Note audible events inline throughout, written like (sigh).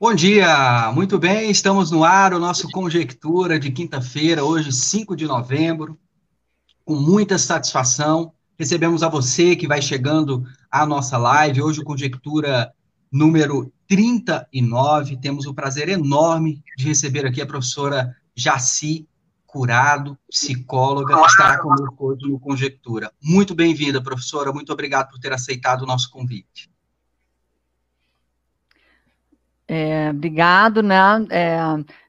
Bom dia, muito bem, estamos no ar, o nosso Conjectura de quinta-feira, hoje, 5 de novembro, com muita satisfação. Recebemos a você que vai chegando à nossa live, hoje o Conjectura número 39. Temos o prazer enorme de receber aqui a professora Jaci Curado, psicóloga, que estará conosco hoje no Conjectura. Muito bem-vinda, professora, muito obrigado por ter aceitado o nosso convite. É, obrigado, né? É,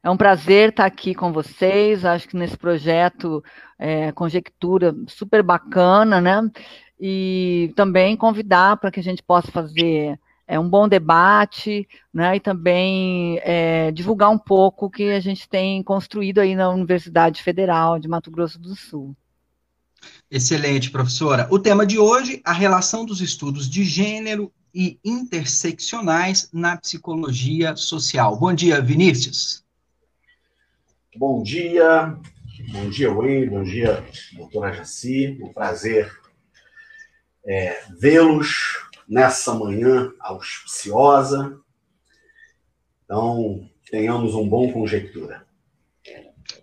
é, um prazer estar aqui com vocês. Acho que nesse projeto é, Conjectura super bacana, né? E também convidar para que a gente possa fazer é, um bom debate, né? E também é, divulgar um pouco o que a gente tem construído aí na Universidade Federal de Mato Grosso do Sul. Excelente, professora. O tema de hoje, a relação dos estudos de gênero e interseccionais na psicologia social. Bom dia, Vinícius. Bom dia, bom dia, Will, bom dia, doutora Jaci. Um prazer é, vê-los nessa manhã auspiciosa. Então, tenhamos um bom conjectura.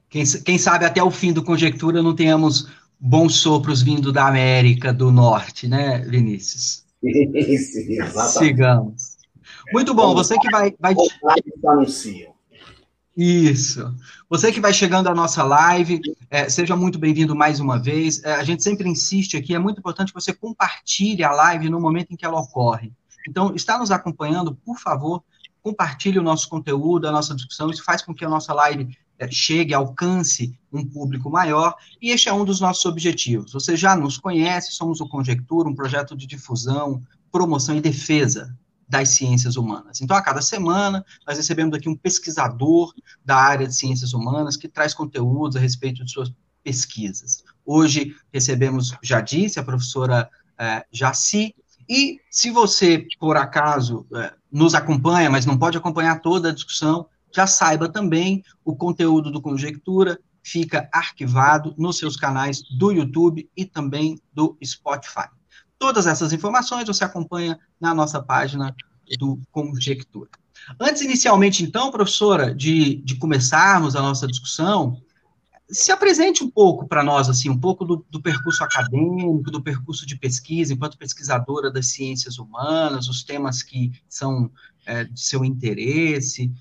Quem, quem sabe até o fim do conjectura não tenhamos bons sopros vindo da América do Norte, né, Vinícius? Sim, exatamente. Sigamos. Muito bom, você que vai. vai... Isso. Você que vai chegando à nossa live, é, seja muito bem-vindo mais uma vez. É, a gente sempre insiste aqui, é muito importante que você compartilhe a live no momento em que ela ocorre. Então, está nos acompanhando, por favor, compartilhe o nosso conteúdo, a nossa discussão. Isso faz com que a nossa live chegue, alcance um público maior, e este é um dos nossos objetivos. Você já nos conhece, somos o Conjectura, um projeto de difusão, promoção e defesa das ciências humanas. Então, a cada semana, nós recebemos aqui um pesquisador da área de ciências humanas que traz conteúdos a respeito de suas pesquisas. Hoje, recebemos, já disse, a professora é, Jaci, e se você, por acaso, é, nos acompanha, mas não pode acompanhar toda a discussão, já saiba também o conteúdo do Conjectura fica arquivado nos seus canais do YouTube e também do Spotify. Todas essas informações você acompanha na nossa página do Conjectura. Antes, inicialmente, então, professora, de, de começarmos a nossa discussão, se apresente um pouco para nós, assim, um pouco do, do, percurso acadêmico, do percurso de pesquisa, enquanto pesquisadora das ciências humanas, os temas que são é, de seu interesse,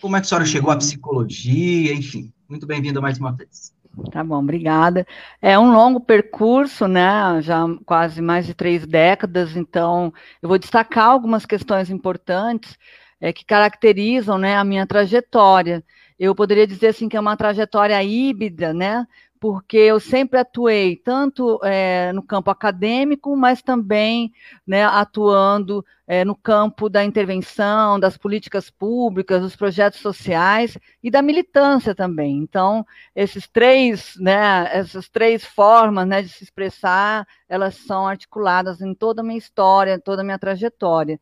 como é que a senhora chegou à uhum. psicologia, enfim. Muito bem-vinda mais uma vez. Tá bom, obrigada. É um longo percurso, né? Já quase mais de três décadas, então eu vou destacar algumas questões importantes é, que caracterizam né, a minha trajetória. Eu poderia dizer assim que é uma trajetória híbrida, né? Porque eu sempre atuei tanto é, no campo acadêmico, mas também né, atuando é, no campo da intervenção, das políticas públicas, dos projetos sociais e da militância também. Então, esses três, né, essas três formas né, de se expressar, elas são articuladas em toda a minha história, toda a minha trajetória.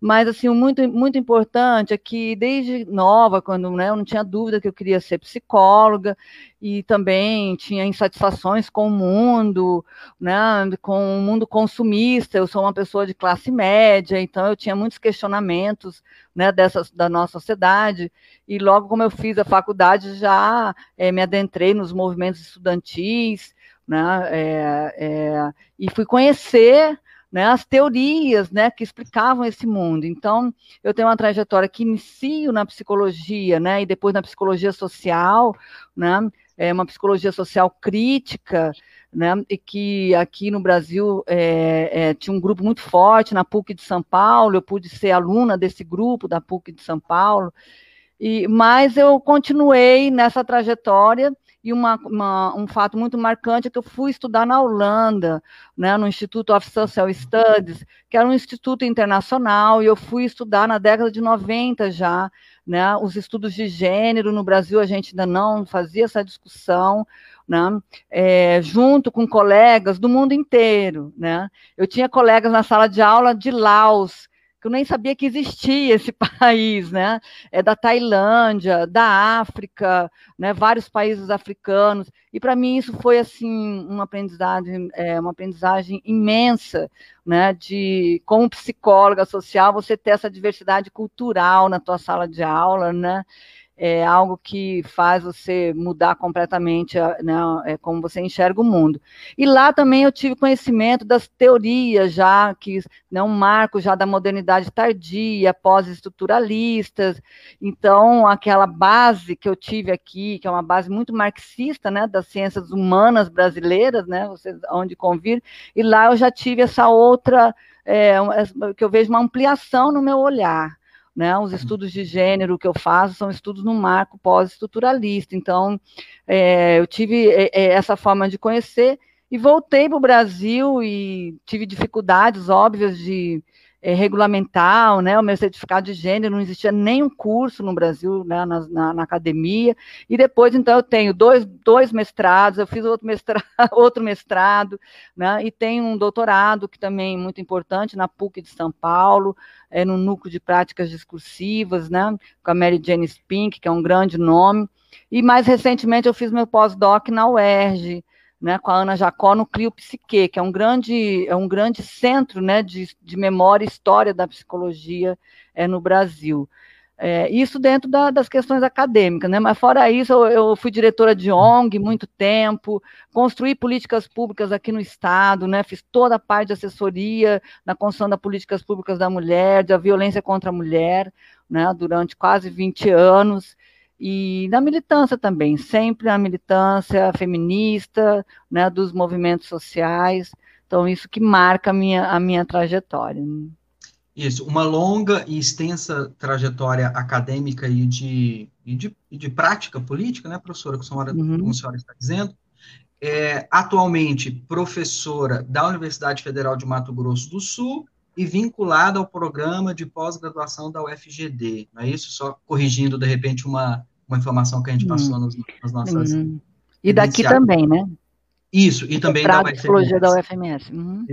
Mas, assim, muito, muito importante é que, desde nova, quando né, eu não tinha dúvida que eu queria ser psicóloga, e também tinha insatisfações com o mundo, né, com o mundo consumista. Eu sou uma pessoa de classe média, então eu tinha muitos questionamentos né, dessa, da nossa sociedade. E logo como eu fiz a faculdade, já é, me adentrei nos movimentos estudantis, né, é, é, e fui conhecer né, as teorias né, que explicavam esse mundo. Então, eu tenho uma trajetória que inicio na psicologia, né, e depois na psicologia social, né, é uma psicologia social crítica, né, e que aqui no Brasil é, é, tinha um grupo muito forte na PUC de São Paulo, eu pude ser aluna desse grupo da PUC de São Paulo, e, mas eu continuei nessa trajetória e uma, uma, um fato muito marcante é que eu fui estudar na Holanda, né, no Instituto of Social Studies, que era um instituto internacional, e eu fui estudar na década de 90 já, né, os estudos de gênero. No Brasil, a gente ainda não fazia essa discussão, né, é, junto com colegas do mundo inteiro. Né. Eu tinha colegas na sala de aula de Laos, que eu nem sabia que existia esse (laughs) país, né? É da Tailândia, da África, né? Vários países africanos. E para mim isso foi assim uma aprendizagem, é, uma aprendizagem imensa, né? De como psicóloga social você ter essa diversidade cultural na tua sala de aula, né? É algo que faz você mudar completamente né, é como você enxerga o mundo. E lá também eu tive conhecimento das teorias já, que né, um marco já da modernidade tardia, pós-estruturalistas, então aquela base que eu tive aqui, que é uma base muito marxista, né, das ciências humanas brasileiras, né, vocês, onde convir, e lá eu já tive essa outra, é, que eu vejo uma ampliação no meu olhar, né? Os estudos de gênero que eu faço são estudos no marco pós-estruturalista. Então, é, eu tive é, é essa forma de conhecer e voltei para o Brasil e tive dificuldades óbvias de é, regulamentar né, o meu certificado de gênero, não existia nenhum curso no Brasil, né, na, na, na, academia, e depois, então, eu tenho dois, dois mestrados, eu fiz outro mestrado, (laughs) outro mestrado né, e tenho um doutorado, que também é muito importante, na PUC de São Paulo, é, no Núcleo de Práticas Discursivas, né, com a Mary Jane Spink, que é um grande nome, e mais recentemente eu fiz meu pós-doc na UERJ, né, com a Ana Jacó no Clio Psique, que é um grande, é um grande centro né, de, de memória e história da psicologia é, no Brasil. É, isso dentro da, das questões acadêmicas, né? Mas fora isso, eu, eu, fui diretora de ONG muito tempo, construí políticas públicas aqui no estado, né? Fiz toda a parte de assessoria na construção das políticas públicas da mulher, da violência contra a mulher, né? Durante quase 20 anos e na militância também, sempre a militância feminista, né, dos movimentos sociais. Então, isso que marca a minha, a minha trajetória. Isso, uma longa e extensa trajetória acadêmica e de, e de, e de prática política, né, professora, como a senhora, uhum. como a senhora está dizendo. É, atualmente, professora da Universidade Federal de Mato Grosso do Sul e vinculada ao programa de pós-graduação da UFGD. Não é isso? Só corrigindo, de repente, uma, uma informação que a gente passou hum. nos, nas nossas. Hum. E daqui também, né? Isso, e também da UFMS. Da UFMS. Uhum.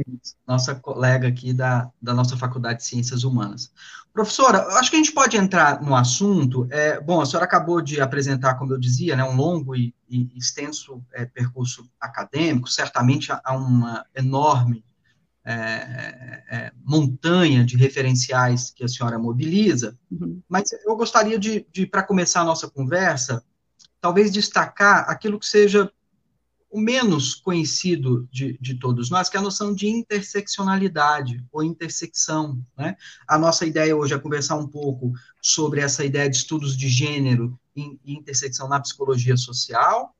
Nossa colega aqui da, da nossa Faculdade de Ciências Humanas. Professora, acho que a gente pode entrar no assunto. É, bom, a senhora acabou de apresentar, como eu dizia, né, um longo e, e extenso é, percurso acadêmico, certamente há uma enorme é, é, é, montanha de referenciais que a senhora mobiliza, uhum. mas eu gostaria de, de para começar a nossa conversa, talvez destacar aquilo que seja o menos conhecido de, de todos nós, que é a noção de interseccionalidade ou intersecção. Né? A nossa ideia hoje é conversar um pouco sobre essa ideia de estudos de gênero e intersecção na psicologia social,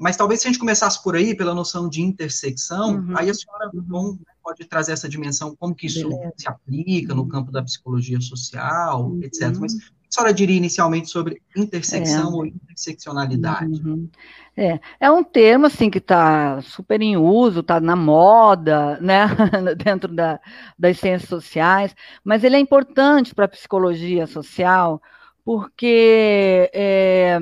mas talvez se a gente começasse por aí, pela noção de intersecção, uhum. aí a senhora bom, né, pode trazer essa dimensão, como que isso Beleza. se aplica no campo da psicologia social, uhum. etc. Mas o que a senhora diria inicialmente sobre intersecção é. ou interseccionalidade? Uhum. É, é um termo assim que está super em uso, está na moda, né, (laughs) dentro da, das ciências sociais, mas ele é importante para a psicologia social porque é,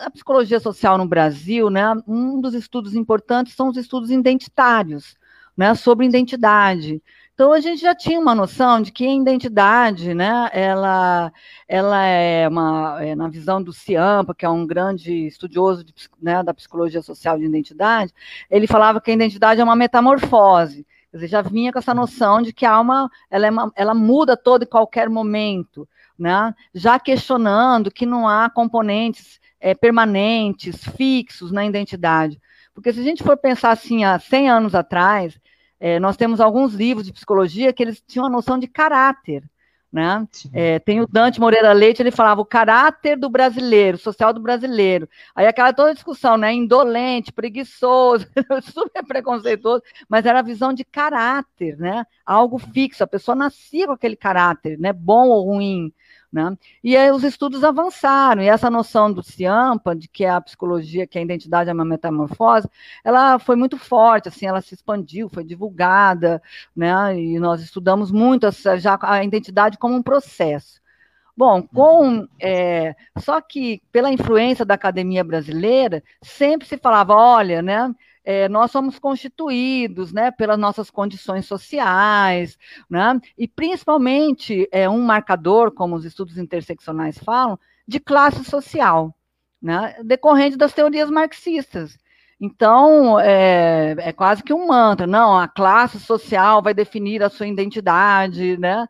a psicologia social no Brasil, né, um dos estudos importantes são os estudos identitários, né, sobre identidade. Então a gente já tinha uma noção de que a identidade, né, ela, ela é uma, é, na visão do Ciampa, que é um grande estudioso de, né, da psicologia social de identidade, ele falava que a identidade é uma metamorfose. Quer dizer, já vinha com essa noção de que a alma ela, é uma, ela muda todo e qualquer momento, né? já questionando que não há componentes é, permanentes, fixos na identidade. Porque se a gente for pensar assim, há 100 anos atrás, é, nós temos alguns livros de psicologia que eles tinham a noção de caráter. Né? É, tem o Dante Moreira Leite, ele falava o caráter do brasileiro, social do brasileiro. Aí aquela toda discussão, né? Indolente, preguiçoso, (laughs) super preconceituoso, mas era a visão de caráter, né? Algo fixo, a pessoa nascia com aquele caráter, né? Bom ou ruim. Né? E aí os estudos avançaram, e essa noção do CIAMPA, de que a psicologia, que a identidade é uma metamorfose, ela foi muito forte, assim, ela se expandiu, foi divulgada, né? e nós estudamos muito essa, já a identidade como um processo. Bom, com é, só que pela influência da academia brasileira, sempre se falava, olha, né, é, nós somos constituídos né, pelas nossas condições sociais, né, e principalmente é, um marcador, como os estudos interseccionais falam, de classe social, né, decorrente das teorias marxistas. Então, é, é, quase que um mantra, não, a classe social vai definir a sua identidade, né?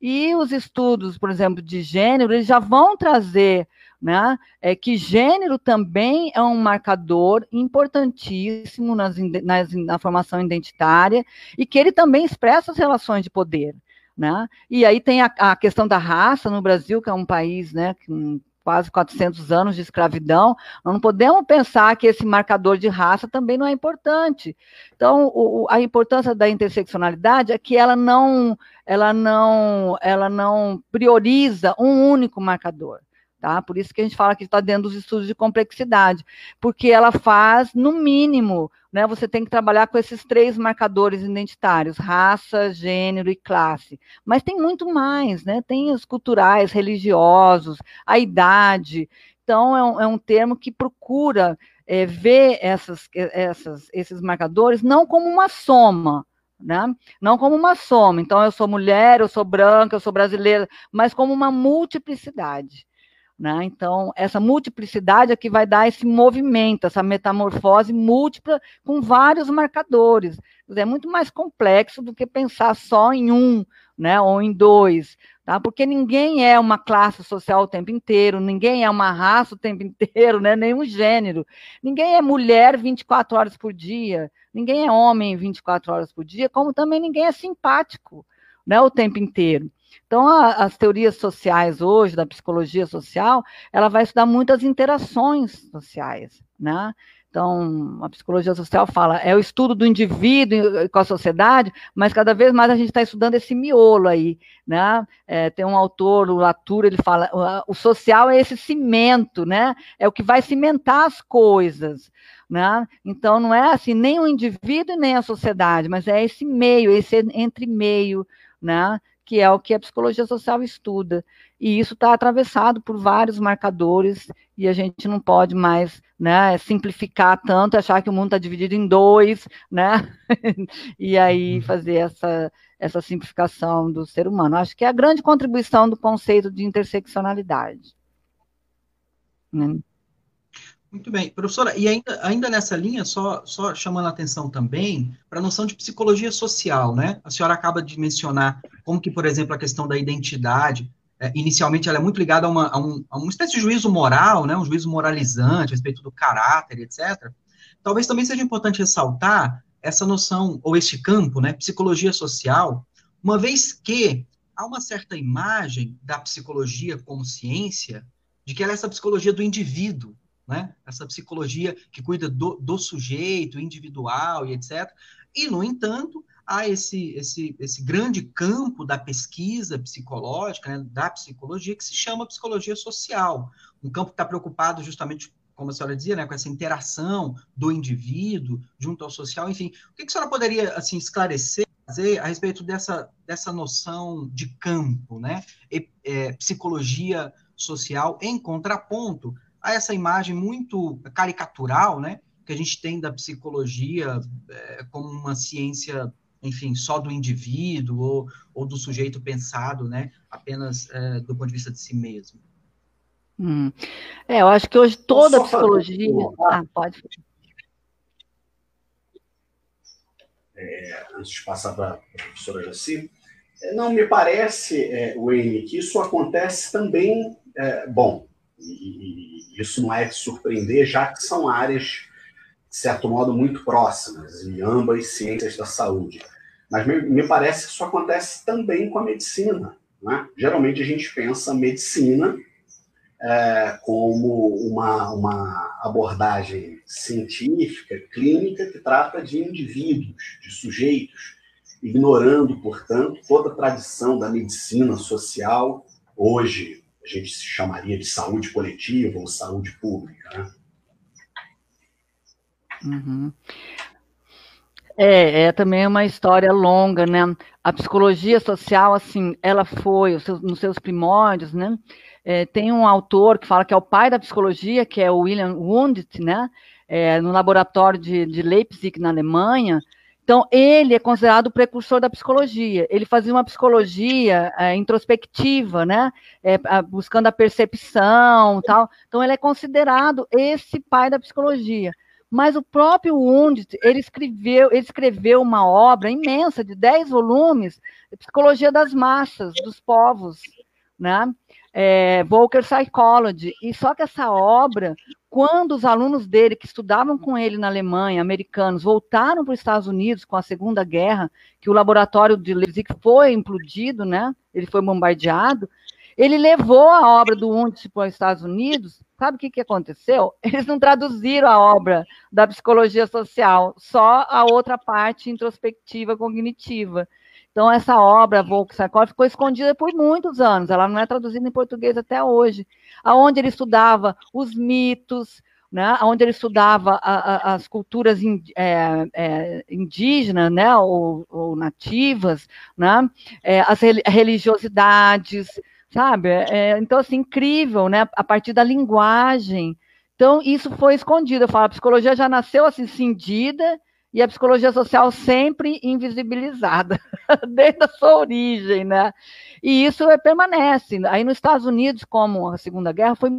E os estudos, por exemplo, de gênero, eles já vão trazer né? É que gênero também é um marcador importantíssimo nas, nas, na formação identitária e que ele também expressa as relações de poder. Né? E aí tem a, a questão da raça no Brasil, que é um país né, com quase 400 anos de escravidão, não podemos pensar que esse marcador de raça também não é importante. Então, o, a importância da interseccionalidade é que ela não, ela não, ela não prioriza um único marcador. Tá? Por isso que a gente fala que está dentro dos estudos de complexidade, porque ela faz, no mínimo, né, você tem que trabalhar com esses três marcadores identitários, raça, gênero e classe. Mas tem muito mais, né? Tem os culturais, religiosos, a idade. Então, é um, é um termo que procura é, ver essas, essas, esses marcadores não como uma soma, né? Não como uma soma. Então, eu sou mulher, eu sou branca, eu sou brasileira, mas como uma multiplicidade. Né? Então, essa multiplicidade é que vai dar esse movimento, essa metamorfose múltipla com vários marcadores. É muito mais complexo do que pensar só em um, né, ou em dois, tá? Porque ninguém é uma classe social o tempo inteiro, ninguém é uma raça o tempo (laughs) inteiro, né, nenhum gênero. Ninguém é mulher 24 horas por dia, ninguém é homem 24 horas por dia, como também ninguém é simpático, né, o tempo inteiro. Então, a, as teorias sociais hoje, da psicologia social, ela vai estudar muitas interações sociais, né? Então, a psicologia social fala, é o estudo do indivíduo com a sociedade, mas cada vez mais a gente está estudando esse miolo aí, né? É, tem um autor, o Latour, ele fala, o social é esse cimento, né? É o que vai cimentar as coisas, né? Então, não é assim, nem o indivíduo nem a sociedade, mas é esse meio, esse entre meio, né? Que é o que a psicologia social estuda. E isso está atravessado por vários marcadores, e a gente não pode mais né, simplificar tanto, achar que o mundo está dividido em dois, né? (laughs) e aí uhum. fazer essa, essa simplificação do ser humano. Acho que é a grande contribuição do conceito de interseccionalidade. Né? Muito bem. Professora, e ainda, ainda nessa linha, só, só chamando a atenção também para a noção de psicologia social, né? A senhora acaba de mencionar como que, por exemplo, a questão da identidade, é, inicialmente ela é muito ligada a uma, a, um, a uma espécie de juízo moral, né? Um juízo moralizante a respeito do caráter, etc. Talvez também seja importante ressaltar essa noção, ou este campo, né? Psicologia social, uma vez que há uma certa imagem da psicologia como ciência, de que ela é essa psicologia do indivíduo, né? Essa psicologia que cuida do, do sujeito individual e etc. E, no entanto, há esse, esse, esse grande campo da pesquisa psicológica, né, da psicologia, que se chama psicologia social. Um campo que está preocupado justamente, como a senhora dizia, né, com essa interação do indivíduo junto ao social. Enfim, o que, a senhora poderia assim, esclarecer a respeito dessa, dessa noção de campo, né? E, é, psicologia social em contraponto a essa imagem muito caricatural, né, que a gente tem da psicologia é, como uma ciência, enfim, só do indivíduo ou, ou do sujeito pensado, né, apenas é, do ponto de vista de si mesmo. Hum. É, eu acho que hoje toda a psicologia. Ah, pode. É, antes de passar para a professora Jaci, é, não me parece, é, Wayne, que isso acontece também. É, bom, e, e isso não é de surpreender, já que são áreas, de certo modo, muito próximas, em ambas ciências da saúde. Mas me, me parece que isso acontece também com a medicina. Né? Geralmente a gente pensa medicina é, como uma, uma abordagem científica, clínica, que trata de indivíduos, de sujeitos, ignorando, portanto, toda a tradição da medicina social, hoje a gente chamaria de saúde coletiva ou saúde pública. Né? Uhum. É, é também uma história longa, né? A psicologia social, assim, ela foi, nos seus primórdios, né? É, tem um autor que fala que é o pai da psicologia, que é o William Wundt, né? é, no laboratório de, de Leipzig, na Alemanha. Então, ele é considerado o precursor da psicologia. Ele fazia uma psicologia é, introspectiva, né? É, buscando a percepção tal. Então, ele é considerado esse pai da psicologia. Mas o próprio Wundt, ele escreveu, ele escreveu uma obra imensa de 10 volumes, Psicologia das Massas, dos Povos, né? É, Volcker Psychology. E só que essa obra, quando os alunos dele, que estudavam com ele na Alemanha, americanos, voltaram para os Estados Unidos com a Segunda Guerra, que o laboratório de Leipzig foi implodido, né? Ele foi bombardeado. Ele levou a obra do Wundt para os Estados Unidos. Sabe o que, que aconteceu? Eles não traduziram a obra da psicologia social, só a outra parte introspectiva cognitiva. Então, essa obra, Volkswagen, ficou escondida por muitos anos, ela não é traduzida em português até hoje, aonde ele estudava os mitos, né, onde ele estudava a, a, as culturas in, é, é, indígenas, né, ou, ou nativas, né, é, as religiosidades, sabe? É, então, assim, incrível, né, a partir da linguagem. Então, isso foi escondido. Eu falo, a psicologia já nasceu assim, cindida, e a psicologia social sempre invisibilizada, (laughs) desde a sua origem, né? E isso é, permanece. Aí nos Estados Unidos, como a Segunda Guerra, foi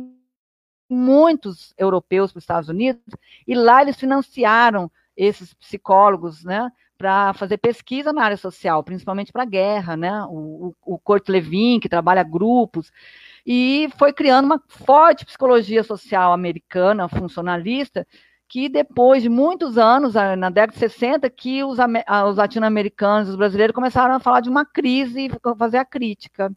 muitos europeus para os Estados Unidos, e lá eles financiaram esses psicólogos, né, para fazer pesquisa na área social, principalmente para a guerra, né? O, Kurt Levin, que trabalha grupos, e foi criando uma forte psicologia social americana, funcionalista, que depois de muitos anos, na década de 60, que os, os latino-americanos, os brasileiros começaram a falar de uma crise e fazer a crítica.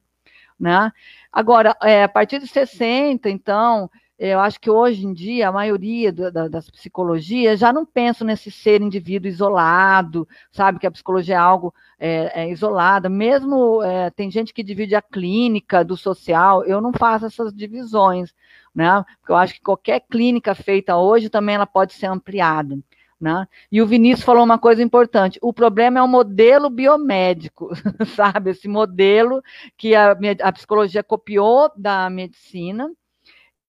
Né? Agora, é, a partir de 60, então, eu acho que hoje em dia a maioria da, da, das psicologias já não pensam nesse ser indivíduo isolado, sabe que a psicologia é algo é, é isolada. Mesmo é, tem gente que divide a clínica do social, eu não faço essas divisões, né? Porque eu acho que qualquer clínica feita hoje também ela pode ser ampliada. Né? E o Vinícius falou uma coisa importante: o problema é o modelo biomédico, (laughs) sabe? Esse modelo que a, a psicologia copiou da medicina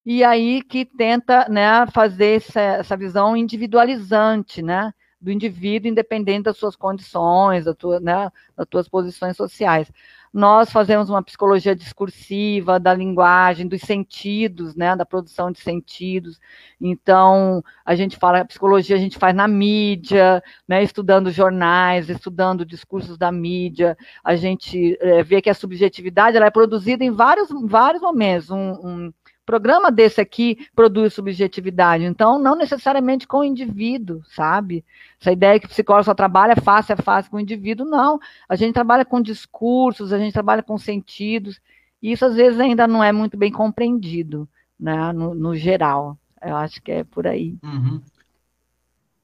e aí que tenta né, fazer essa, essa visão individualizante, né, do indivíduo independente das suas condições, da tua, né, das tuas posições sociais. Nós fazemos uma psicologia discursiva da linguagem, dos sentidos, né, da produção de sentidos. Então, a gente fala, a psicologia a gente faz na mídia, né, estudando jornais, estudando discursos da mídia. A gente é, vê que a subjetividade ela é produzida em vários, vários momentos. Um, um, programa desse aqui produz subjetividade, então não necessariamente com o indivíduo, sabe? Essa ideia que o psicólogo só trabalha face a face com o indivíduo, não. A gente trabalha com discursos, a gente trabalha com sentidos, e isso às vezes ainda não é muito bem compreendido, né, no, no geral. Eu acho que é por aí. Uhum.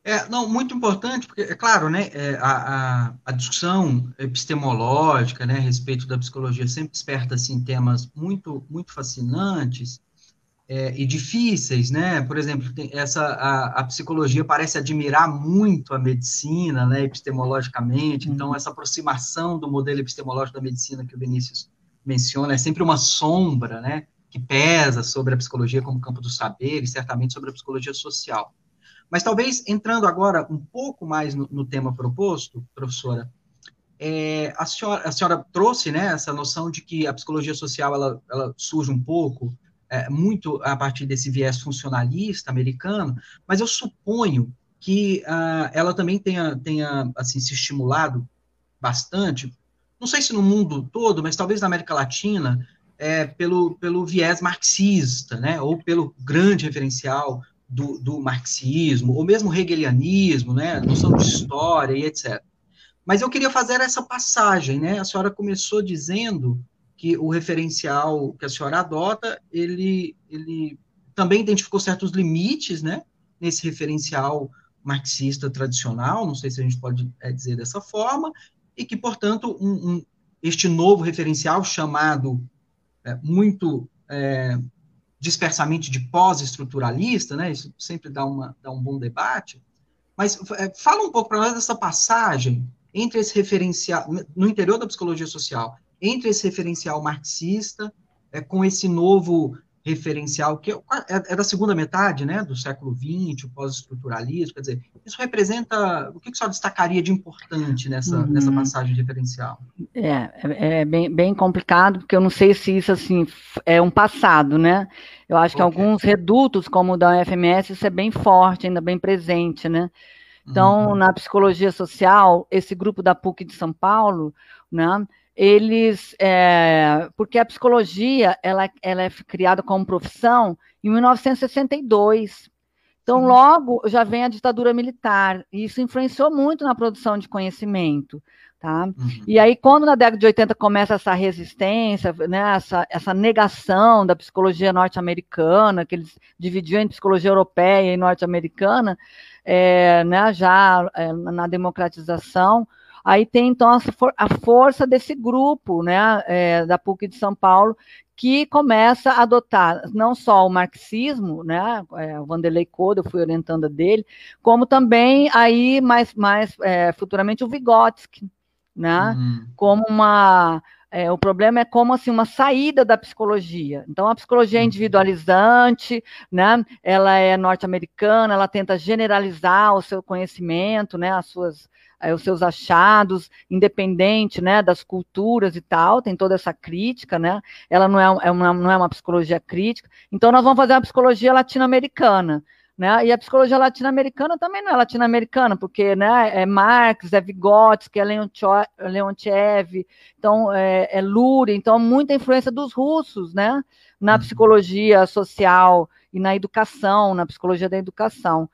É, não, muito importante, porque, é claro, né, é, a, a, a, discussão epistemológica, né, a respeito da psicologia sempre desperta, assim, temas muito, muito fascinantes, é, e difíceis, né? Por exemplo, essa a, a, psicologia parece admirar muito a medicina, né? Epistemologicamente, então, uhum. então essa aproximação do modelo epistemológico da medicina que o Vinícius menciona é sempre uma sombra, né? Que pesa sobre a psicologia como campo do saber e certamente sobre a psicologia social. Mas talvez entrando agora um pouco mais no, no tema proposto, professora, é, a, senhora, a senhora trouxe, né? Essa noção de que a psicologia social ela, ela surge um pouco é, muito a partir desse viés funcionalista americano, mas eu suponho que uh, ela também tenha, tenha assim, se estimulado bastante, não sei se no mundo todo, mas talvez na América Latina, é, pelo, pelo viés marxista, né, ou pelo grande referencial do, do marxismo, ou mesmo hegelianismo, né, noção de história e etc. Mas eu queria fazer essa passagem, né, a senhora começou dizendo que o referencial que a senhora adota, ele, ele também identificou certos limites, né, nesse referencial marxista tradicional, não sei se a gente pode é, dizer dessa forma, e que, portanto, um, um, este novo referencial chamado é, muito é, dispersamente de pós-estruturalista, né, isso sempre dá, uma, dá um bom debate, mas é, fala um pouco para nós dessa passagem entre esse referencial, no interior da psicologia social, entre esse referencial marxista, é, com esse novo referencial, que é, é, da segunda metade né, do século XX, o pós-estruturalismo, quer dizer, isso representa, o que, que só destacaria de importante nessa, uhum. nessa passagem referencial? É, é, é bem, bem complicado, porque eu não sei se isso, assim, é um passado, né? Eu acho okay. que alguns redutos, como o da UFMS, isso é bem forte, ainda bem presente, né? Então, uhum. na psicologia social, esse grupo da PUC de São Paulo, né, eles, é, porque a psicologia ela, ela é criada como profissão em 1962. Então, logo já vem a ditadura militar, e isso influenciou muito na produção de conhecimento. Tá? Uhum. E aí, quando na década de 80 começa essa resistência, né, essa, essa negação da psicologia norte-americana, que eles dividiam em psicologia europeia e norte-americana, é, né, já é, na democratização, Aí tem, então, a, for a força desse grupo, né, é, da PUC de São Paulo, que começa a adotar não só o marxismo, né, é, o Vanderlei Code, eu fui orientando dele, como também aí mais, mais é, futuramente o Vygotsky, né, uhum. como uma é, o problema é como assim uma saída da psicologia. Então a psicologia é uhum. individualizante, né? Ela é norte-americana, ela tenta generalizar o seu conhecimento, né? As suas é, os seus achados, independente né, das culturas e tal, tem toda essa crítica, né? Ela não é, é uma, não é uma psicologia crítica. Então, nós vamos fazer uma psicologia latino-americana. Né? E a psicologia latino-americana também não é latino-americana, porque né, é Marx, é Vygotsky, é Leontiev, então é, é Luria, então muita influência dos russos, né? Na uhum. psicologia social e na educação, na psicologia da educação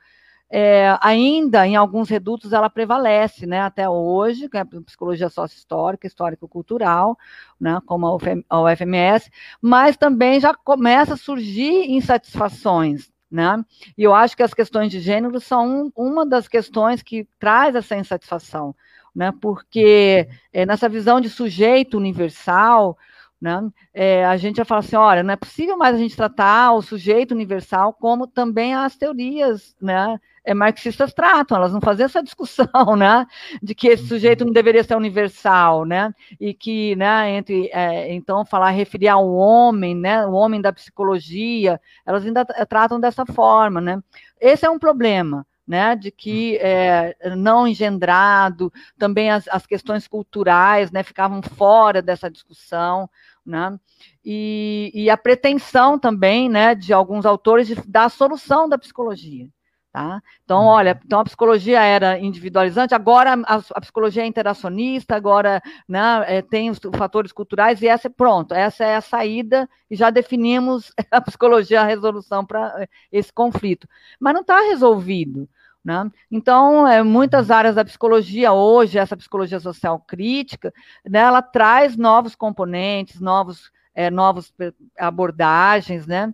é, ainda em alguns redutos ela prevalece, né, até hoje, que é a psicologia sócio-histórica, histórico-cultural, né, como a UFMS, mas também já começa a surgir insatisfações, né, e eu acho que as questões de gênero são um, uma das questões que traz essa insatisfação, né, porque é, nessa visão de sujeito universal, né? É, a gente já fala assim, olha, não é possível mais a gente tratar o sujeito universal como também as teorias, né, é, marxistas tratam, elas não fazem essa discussão, (laughs) né, de que esse sujeito não deveria ser universal, né, e que, né, entre, é, então, falar, referir ao homem, né, o homem da psicologia, elas ainda tratam dessa forma, né, esse é um problema, né, de que é, não engendrado, também as, as, questões culturais, né, ficavam fora dessa discussão, né, e, e a pretensão também, né, de alguns autores de dar a solução da psicologia, Tá? Então, uhum. olha, então a psicologia era individualizante, agora a, a psicologia é interacionista, agora né, é, tem os fatores culturais, e essa é pronto, essa é a saída, e já definimos (laughs) a psicologia, a resolução para é, esse conflito. Mas não está resolvido. Né? Então, é, muitas uhum. áreas da psicologia hoje, essa psicologia social crítica, né, ela traz novos componentes, novos, é, novas abordagens, né?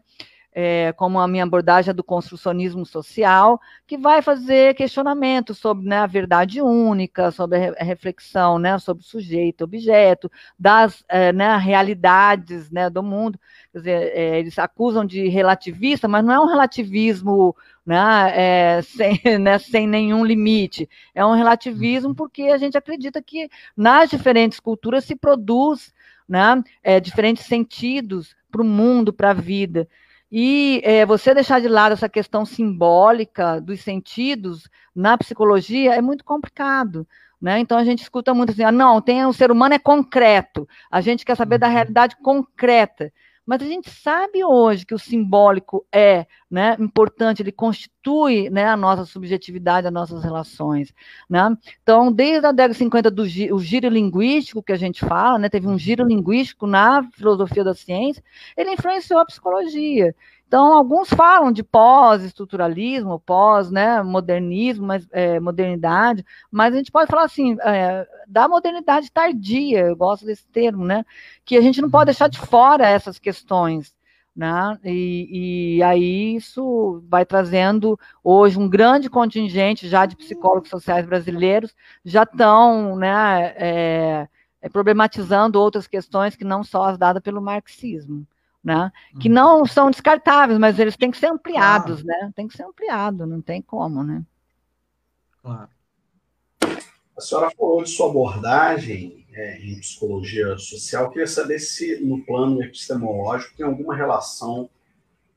É, como a minha abordagem é do construcionismo social, que vai fazer questionamentos sobre né, a verdade única, sobre a reflexão né, sobre o sujeito, objeto, das é, né, realidades né, do mundo. Quer dizer, é, eles acusam de relativista, mas não é um relativismo né, é, (laughs) sem, né, sem nenhum limite. É um relativismo uhum. porque a gente acredita que nas diferentes culturas se produz né, é, diferentes sentidos para o mundo, para a vida. E é, você deixar de lado essa questão simbólica dos sentidos na psicologia é muito complicado. Né? Então a gente escuta muito assim, ah, não, tem, o ser humano é concreto, a gente quer saber da uhum. realidade concreta. Mas a gente sabe hoje que o simbólico é né, importante, ele constitui né, a nossa subjetividade, as nossas relações. Né? Então, desde a década de 50, do o giro linguístico que a gente fala, né, teve um giro linguístico na filosofia da ciência, ele influenciou a psicologia. Então, alguns falam de pós-estruturalismo, pós-modernismo, né, é, modernidade, mas a gente pode falar assim, é, da modernidade tardia, eu gosto desse termo, né? Que a gente não pode deixar de fora essas questões. Né? E, e, aí isso vai trazendo hoje um grande contingente já de psicólogos sociais brasileiros já estão né, é, é, problematizando outras questões que não só as dadas pelo marxismo né? Que uhum. não são descartáveis, mas eles têm que ser ampliados, claro. né? Tem que ser ampliado, não tem como, né? Claro. A senhora falou de sua abordagem é, em psicologia social. Eu queria saber se, no plano epistemológico, tem alguma relação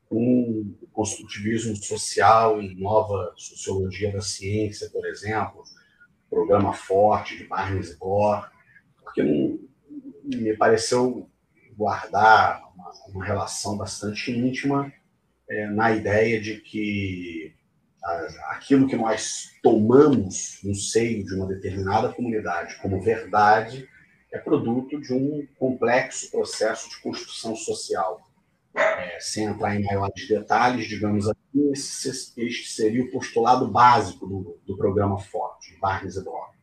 com construtivismo social e nova sociologia da ciência, por exemplo, programa forte de Barnes e Gore, porque não, me pareceu guardar uma, uma relação bastante íntima é, na ideia de que aquilo que nós tomamos no seio de uma determinada comunidade como verdade é produto de um complexo processo de construção social. É, sem entrar em maiores detalhes, digamos assim, este seria o postulado básico do, do programa Forte, de Barnes e Brock.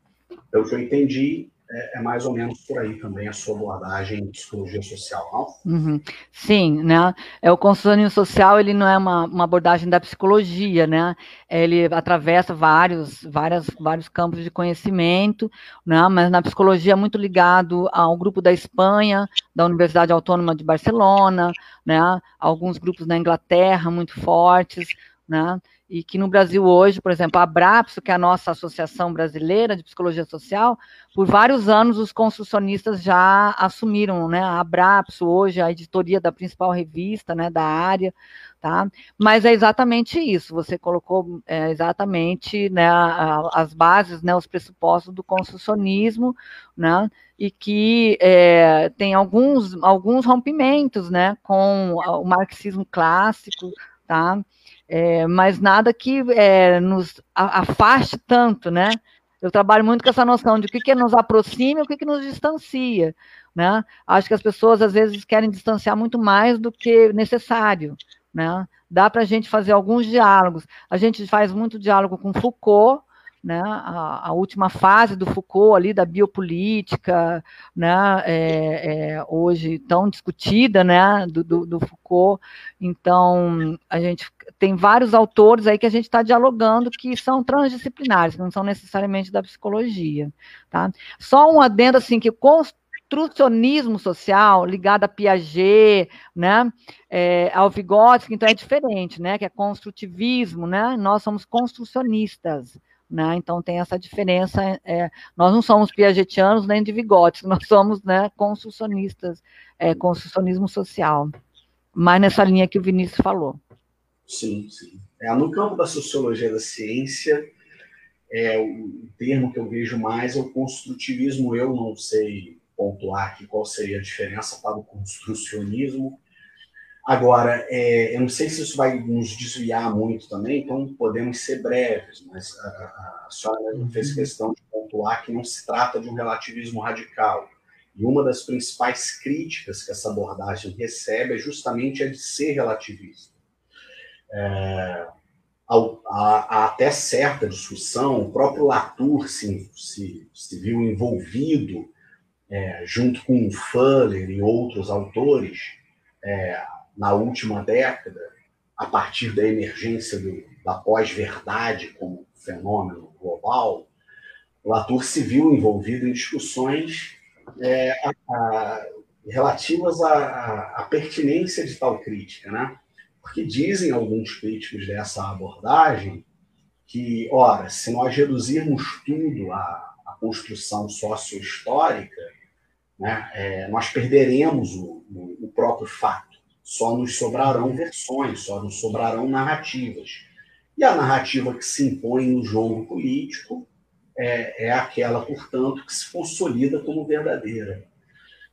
Pelo que eu entendi, é, é, mais ou menos por aí também a sua abordagem em psicologia social, não? Uhum. Sim, né? É, o consultorismo social, ele não é uma, uma, abordagem da psicologia, né? Ele atravessa vários, várias, vários campos de conhecimento, né? Mas na psicologia é muito ligado ao grupo da Espanha, da Universidade Autônoma de Barcelona, né? Alguns grupos na Inglaterra muito fortes, né? E que no Brasil hoje, por exemplo, a Abrapso, que é a nossa Associação Brasileira de Psicologia Social, por vários anos os construcionistas já assumiram, né, a Abrapso hoje a editoria da principal revista, né, da área, tá? Mas é exatamente isso, você colocou é, exatamente, né, as bases, né, os pressupostos do construcionismo, né, e que é, tem alguns, alguns rompimentos, né, com o marxismo clássico, tá? É, mas nada que é, nos afaste tanto, né? Eu trabalho muito com essa noção de o que, que nos aproxima e o que, que nos distancia, né? Acho que as pessoas às vezes querem distanciar muito mais do que necessário, né? Dá para a gente fazer alguns diálogos. A gente faz muito diálogo com Foucault, né, a, a, última fase do Foucault ali da biopolítica, né, é, é, hoje tão discutida, né, do, do, do, Foucault. Então a gente tem vários autores aí que a gente está dialogando que são transdisciplinares, que não são necessariamente da psicologia, tá? Só um adendo assim que construcionismo social ligado a Piaget, né, é, ao Vygotsky, então é diferente, né, que é construtivismo, né, nós somos construcionistas, né? Então tem essa diferença. É, nós não somos piagetianos nem de Vygotsky, (laughs) nós somos né, construcionistas, é, construcionismo social. Mas nessa linha que o Vinícius falou. Sim, sim. É, no campo da sociologia da ciência, é, o termo que eu vejo mais é o construtivismo. Eu não sei pontuar aqui qual seria a diferença para o construcionismo, Agora, é, eu não sei se isso vai nos desviar muito também, então podemos ser breves, mas a, a, a senhora fez uhum. questão de pontuar que não se trata de um relativismo radical. E uma das principais críticas que essa abordagem recebe é justamente a de ser relativista. É, a, até certa discussão, o próprio Latour se, se, se viu envolvido, é, junto com Fuller e outros autores, é, na última década, a partir da emergência do, da pós-verdade como fenômeno global, Latour se viu envolvido em discussões é, a, a, relativas à, pertinência de tal crítica, né? Porque dizem alguns críticos dessa abordagem que, ora, se nós reduzirmos tudo à, à construção sociohistórica, né, é, nós perderemos o, o, o próprio fato só nos sobrarão versões, só nos sobrarão narrativas. E a narrativa que se impõe no jogo político é, é aquela, portanto, que se consolida como verdadeira.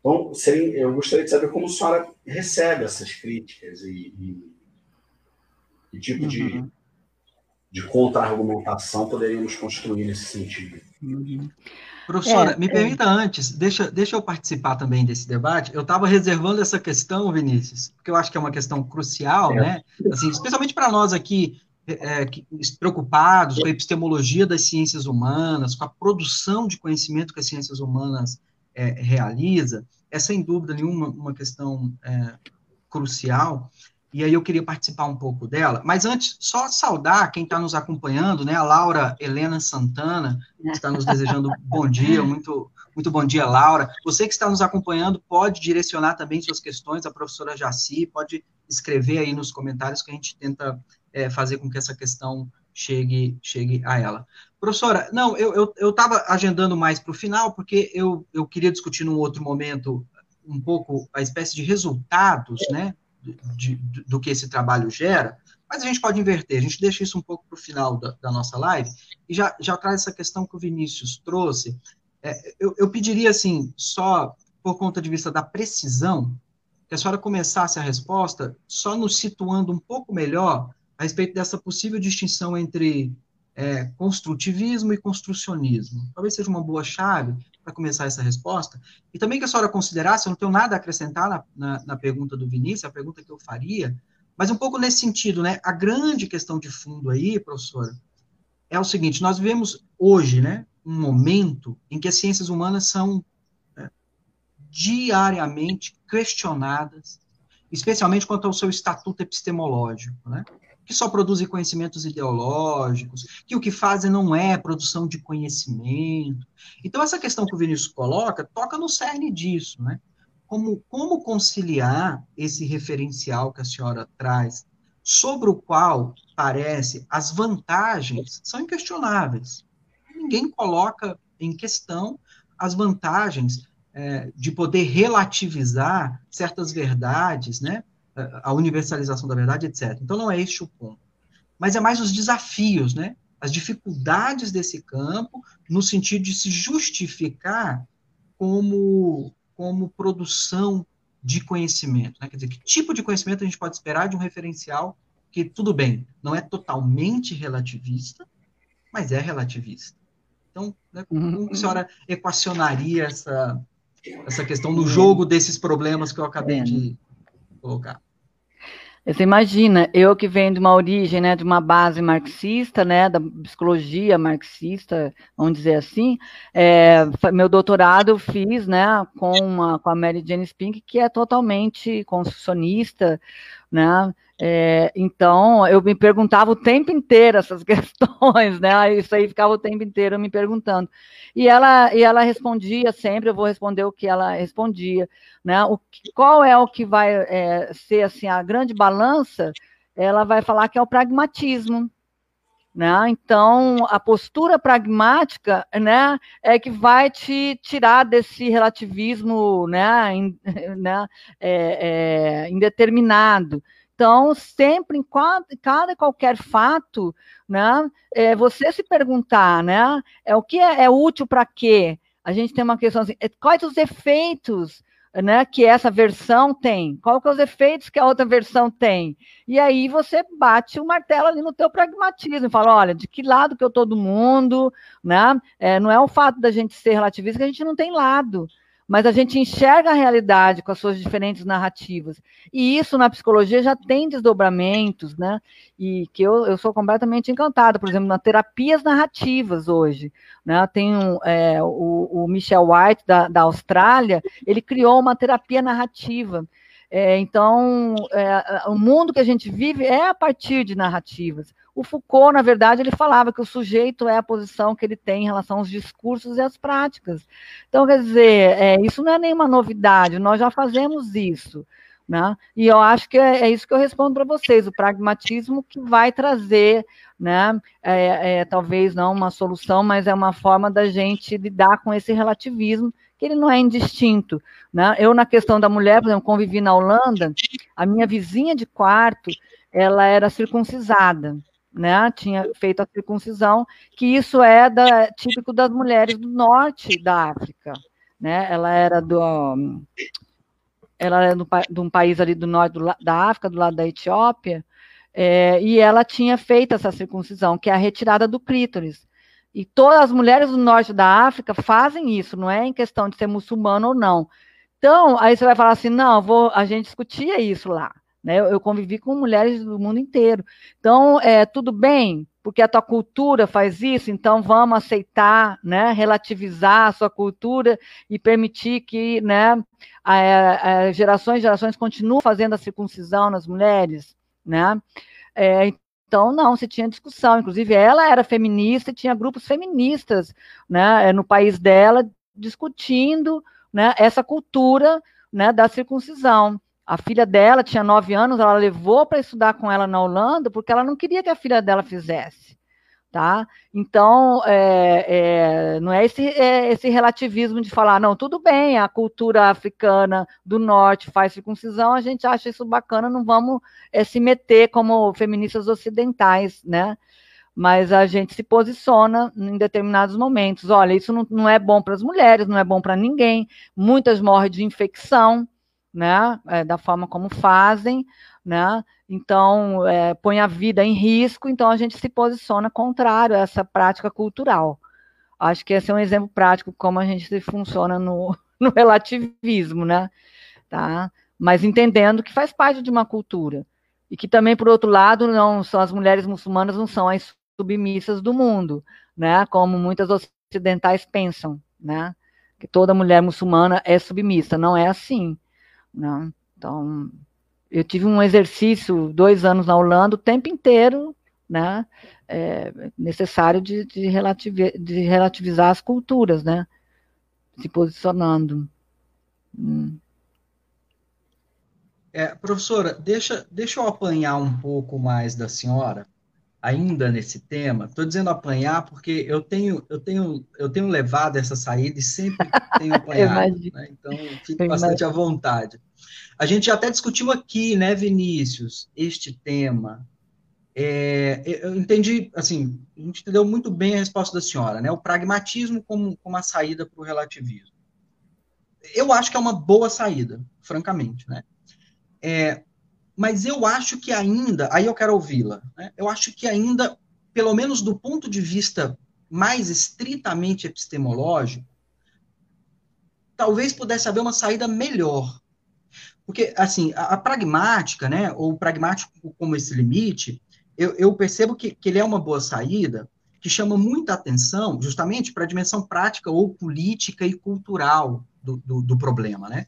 Então, seria, eu gostaria de saber como a senhora recebe essas críticas e, e que tipo uhum. de, de contra-argumentação poderíamos construir nesse sentido. Uhum. Professora, é, me é. permita antes, deixa, deixa eu participar também desse debate. Eu estava reservando essa questão, Vinícius, porque eu acho que é uma questão crucial, é. né? Assim, especialmente para nós aqui, é, que, preocupados com a epistemologia das ciências humanas, com a produção de conhecimento que as ciências humanas é, realiza, é sem dúvida nenhuma uma questão é, crucial e aí eu queria participar um pouco dela. Mas antes, só saudar quem está nos acompanhando, né? A Laura Helena Santana, que está nos desejando bom dia, muito, muito bom dia, Laura. Você que está nos acompanhando pode direcionar também suas questões à professora Jaci, pode escrever aí nos comentários que a gente tenta é, fazer com que essa questão chegue, chegue a ela. Professora, não, eu estava eu, eu agendando mais para o final, porque eu, eu queria discutir num outro momento um pouco a espécie de resultados, né? De, do que esse trabalho gera, mas a gente pode inverter, a gente deixa isso um pouco para o final da, da, nossa live, e já, já traz essa questão que o Vinícius trouxe. É, eu, eu pediria, assim, só por conta de vista da precisão, que a senhora começasse a resposta só nos situando um pouco melhor a respeito dessa possível distinção entre é, construtivismo e construcionismo. Talvez seja uma boa chave para começar essa resposta. E também que a senhora considerasse, eu não tenho nada a acrescentar na, na, na, pergunta do Vinícius, a pergunta que eu faria, mas um pouco nesse sentido, né? A grande questão de fundo aí, professora, é o seguinte: nós vivemos hoje, né, um momento em que as ciências humanas são né, diariamente questionadas, especialmente quanto ao seu estatuto epistemológico, né? Que só produzem conhecimentos ideológicos, que o que fazem não é produção de conhecimento. Então, essa questão que o Vinícius coloca toca no cerne disso, né? Como, como conciliar esse referencial que a senhora traz, sobre o qual, parece, as vantagens são inquestionáveis. Ninguém coloca em questão as vantagens é, de poder relativizar certas verdades, né? A universalização da verdade, etc. Então não é este o ponto. Mas é mais os desafios, né? As dificuldades desse campo no sentido de se justificar como como produção de conhecimento, né? Quer dizer, que tipo de conhecimento a gente pode esperar de um referencial que tudo bem, não é totalmente relativista, mas é relativista. Então, né, como a senhora equacionaria essa essa questão no jogo desses problemas que eu acabei de colocar? Você imagina, eu que venho de uma origem, né, de uma base marxista, né, da psicologia marxista, vamos dizer assim, é, meu doutorado eu fiz, né, com, uma, com a Mary Jane Spink, que é totalmente construcionista, né, é, então, eu me perguntava o tempo inteiro essas (laughs) questões, né? Isso aí ficava o tempo inteiro me perguntando. E ela, e ela respondia sempre, eu vou responder o que ela respondia, né? O, qual é o que vai é, ser assim a grande balança? Ela vai falar que é o pragmatismo. Né? Então, a postura pragmática né, é que vai te tirar desse relativismo né, in, (laughs) né, é, é, indeterminado. Então, sempre em cada, qualquer fato, né, é, você se perguntar, né, é o que é, é útil para quê? A gente tem uma questão assim, é, quais os efeitos né, que essa versão tem, quais são os efeitos que a outra versão tem. E aí você bate o martelo ali no teu pragmatismo e fala, olha, de que lado que eu estou do mundo, né? É, não é o fato da gente ser relativista que a gente não tem lado mas a gente enxerga a realidade com as suas diferentes narrativas. E isso na psicologia já tem desdobramentos, né? E que eu, eu sou completamente encantada, por exemplo, nas terapias narrativas hoje. Né? Tem um, é, o, o, Michel White, da, da Austrália, ele criou uma terapia narrativa. É, então, é, o mundo que a gente vive é a partir de narrativas. O Foucault, na verdade, ele falava que o sujeito é a posição que ele tem em relação aos discursos e às práticas. Então, quer dizer, é, isso não é nenhuma novidade, nós já fazemos isso. Né? E eu acho que é, é isso que eu respondo para vocês, o pragmatismo que vai trazer, né, é, é, talvez não uma solução, mas é uma forma da gente lidar com esse relativismo, que ele não é indistinto. Né? Eu, na questão da mulher, por exemplo, convivi na Holanda, a minha vizinha de quarto, ela era circuncisada né, tinha feito a circuncisão, que isso é da, típico das mulheres do norte da África, né, ela era do, ela era do, de um país ali do norte do, da África, do lado da Etiópia, é, e ela tinha feito essa circuncisão, que é a retirada do clítoris. E todas as mulheres do norte da África fazem isso, não é em questão de ser muçulmano ou não. Então, aí você vai falar assim, não, vou, a gente discutia isso lá. Né? Eu, eu convivi com mulheres do mundo inteiro. Então, é, tudo bem, porque a tua cultura faz isso, então vamos aceitar, né, relativizar a sua cultura e permitir que, né, a, a gerações e gerações continuem fazendo a circuncisão nas mulheres, né? É, então, não, se tinha discussão. Inclusive, ela era feminista e tinha grupos feministas né, no país dela discutindo né, essa cultura né, da circuncisão. A filha dela tinha nove anos, ela levou para estudar com ela na Holanda, porque ela não queria que a filha dela fizesse. Tá? Então, é, é, não é esse, é esse relativismo de falar, não, tudo bem, a cultura africana do norte faz circuncisão, a gente acha isso bacana, não vamos é, se meter como feministas ocidentais, né? Mas a gente se posiciona em determinados momentos. Olha, isso não, não é bom para as mulheres, não é bom para ninguém. Muitas morrem de infecção, né? É, da forma como fazem, né? Então, é, põe a vida em risco, então a gente se posiciona contrário a essa prática cultural. Acho que esse é um exemplo prático como a gente funciona no, (laughs) no relativismo, né? Tá? Mas entendendo que faz parte de uma cultura. E que também, por outro lado, não são as mulheres muçulmanas não são as submissas do mundo, né? Como muitas ocidentais pensam, né? Que toda mulher muçulmana é submissa, não é assim, né? Então, eu tive um exercício, dois anos na Holanda, o tempo inteiro, né, é, necessário de, de, relativizar, de, relativizar as culturas, né, se posicionando. Hum. É, professora, deixa, deixa eu apanhar um pouco mais da senhora, ainda nesse tema. Estou dizendo apanhar porque eu tenho, eu tenho, eu tenho levado essa saída e sempre tenho (laughs) apanhado. né? Então, fique bastante à vontade. A gente até discutiu aqui, né, Vinícius, este tema. É, eu entendi, assim, a gente entendeu muito bem a resposta da senhora, né? O pragmatismo como, como a saída para o relativismo. Eu acho que é uma boa saída, francamente, né? É, mas eu acho que ainda, aí eu quero ouvi-la, né? eu acho que ainda, pelo menos do ponto de vista mais estritamente epistemológico, talvez pudesse haver uma saída melhor. Porque, assim, a, a pragmática, né, ou o pragmático como esse limite, eu, eu percebo que, que ele é uma boa saída, que chama muita atenção justamente para a dimensão prática ou política e cultural do, do, do problema, né?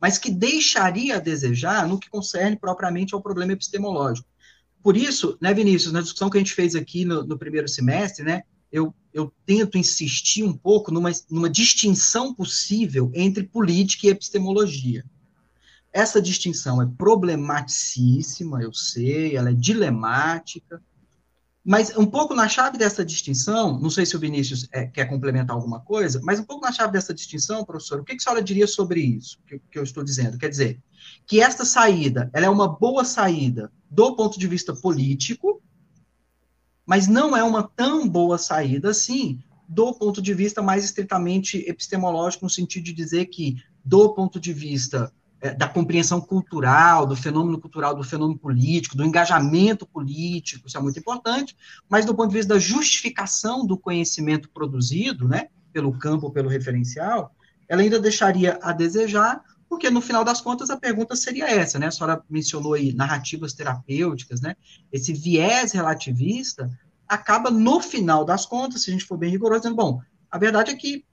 mas que deixaria a desejar no que concerne propriamente ao problema epistemológico. Por isso, né, Vinícius, na discussão que a gente fez aqui no, no primeiro semestre, né, eu, eu, tento insistir um pouco numa, numa distinção possível entre política e epistemologia. Essa distinção é problematicíssima, eu sei, ela é dilemática, mas um pouco na chave dessa distinção, não sei se o Vinícius é, quer complementar alguma coisa, mas um pouco na chave dessa distinção, professor, o que, que a senhora diria sobre isso que, que eu estou dizendo? Quer dizer, que esta saída ela é uma boa saída do ponto de vista político, mas não é uma tão boa saída assim do ponto de vista mais estritamente epistemológico, no sentido de dizer que, do ponto de vista da compreensão cultural, do fenômeno cultural, do fenômeno político, do engajamento político, isso é muito importante, mas do ponto de vista da justificação do conhecimento produzido, né, pelo campo, pelo referencial, ela ainda deixaria a desejar, porque no final das contas a pergunta seria essa, né? A senhora mencionou aí narrativas terapêuticas, né? Esse viés relativista acaba no final das contas, se a gente for bem rigoroso, dizendo, bom, a verdade é que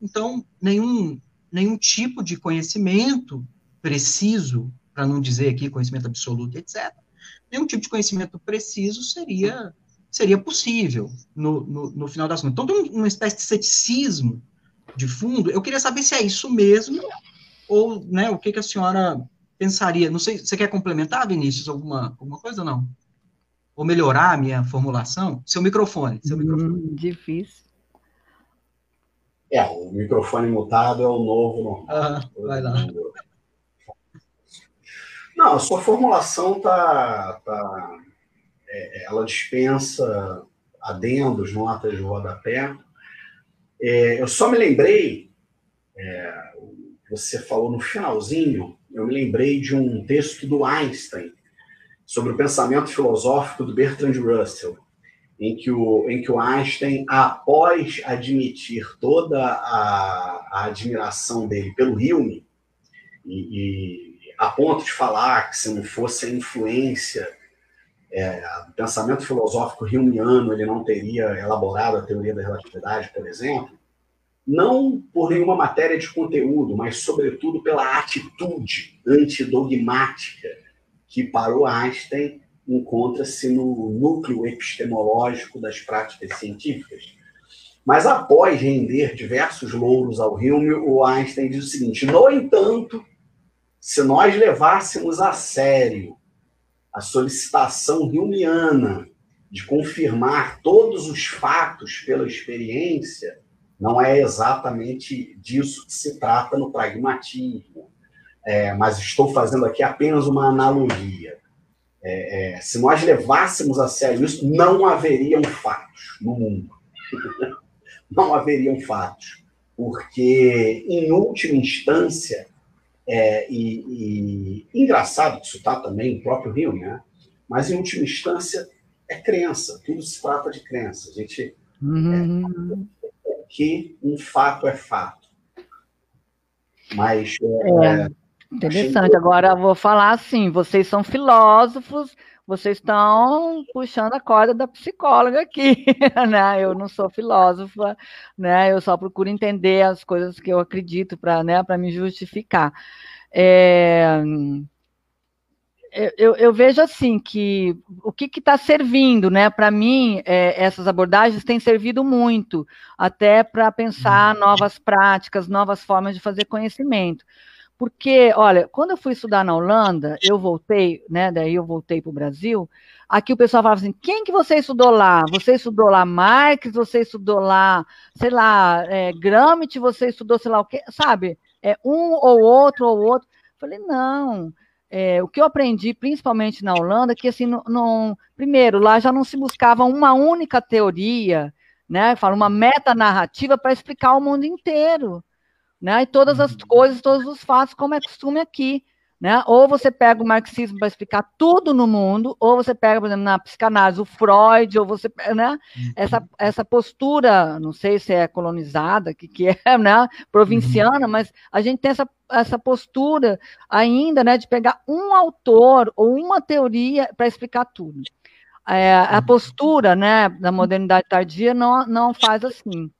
então nenhum nenhum tipo de conhecimento preciso, para não dizer aqui conhecimento absoluto, etc., nenhum tipo de conhecimento preciso seria seria possível no, no, no final das contas. Então, tem uma espécie de ceticismo de fundo. Eu queria saber se é isso mesmo, ou né, o que, que a senhora pensaria. Não sei, você quer complementar, Vinícius, alguma, alguma coisa ou não? Ou melhorar a minha formulação? Seu microfone. Seu microfone. Hum, difícil. É, o microfone mutado é o novo normal. Ah, vai lá. Não, a sua formulação tá, tá é, ela dispensa adendos, notas de rodapé. É, eu só me lembrei, é, você falou no finalzinho, eu me lembrei de um texto do Einstein sobre o pensamento filosófico do Bertrand Russell, em que o, em que o Einstein, após admitir toda a, a admiração dele pelo Hume, e, e a ponto de falar que se não fosse a influência é, pensamento filosófico riumiano, ele não teria elaborado a teoria da relatividade, por exemplo, não por nenhuma matéria de conteúdo, mas sobretudo pela atitude antidogmática que para o Einstein encontra-se no núcleo epistemológico das práticas científicas. Mas após render diversos louros ao Hume, o Einstein diz o seguinte: no entanto, se nós levássemos a sério a solicitação riumiana de confirmar todos os fatos pela experiência, não é exatamente disso que se trata no pragmatismo. É, mas estou fazendo aqui apenas uma analogia. É, é, se nós levássemos a sério isso, não haveriam fatos no mundo. (laughs) não haveriam fatos. Porque, em última instância, é, e, e, engraçado que isso está também no próprio Rio, né? mas em última instância é crença, tudo se trata de crença. A gente uhum. é, que um fato é fato. Mas é, é interessante. Agora eu vou falar assim: vocês são filósofos, vocês estão puxando a corda da psicóloga aqui, (laughs) né? Eu não sou filósofa, né? Eu só procuro entender as coisas que eu acredito para, né, para me justificar. É, eu, eu, vejo assim que o que está servindo, né? Para mim, é, essas abordagens têm servido muito, até para pensar uhum. novas práticas, novas formas de fazer conhecimento. Porque, olha, quando eu fui estudar na Holanda, eu voltei, né? Daí eu voltei para o Brasil. Aqui o pessoal falava assim: quem que você estudou lá? Você estudou lá Marx? Você estudou lá, sei lá, é, Gramsci? Você estudou, sei lá o quê? Sabe? É um ou outro ou outro. Falei, não. É, o que eu aprendi, principalmente na Holanda, que assim, não, primeiro, lá já não se buscava uma única teoria, né? Fala uma metanarrativa para explicar o mundo inteiro, né? E todas as uhum. coisas, todos os fatos, como é costume aqui. Né? Ou você pega o marxismo para explicar tudo no mundo, ou você pega, por exemplo, na psicanálise, o Freud, ou você, né? Essa, uhum. essa postura, não sei se é colonizada, que, que é, né? Provinciana, uhum. mas a gente tem essa, essa postura ainda, né? De pegar um autor ou uma teoria para explicar tudo. É, a postura, né? Da modernidade tardia não, não faz assim.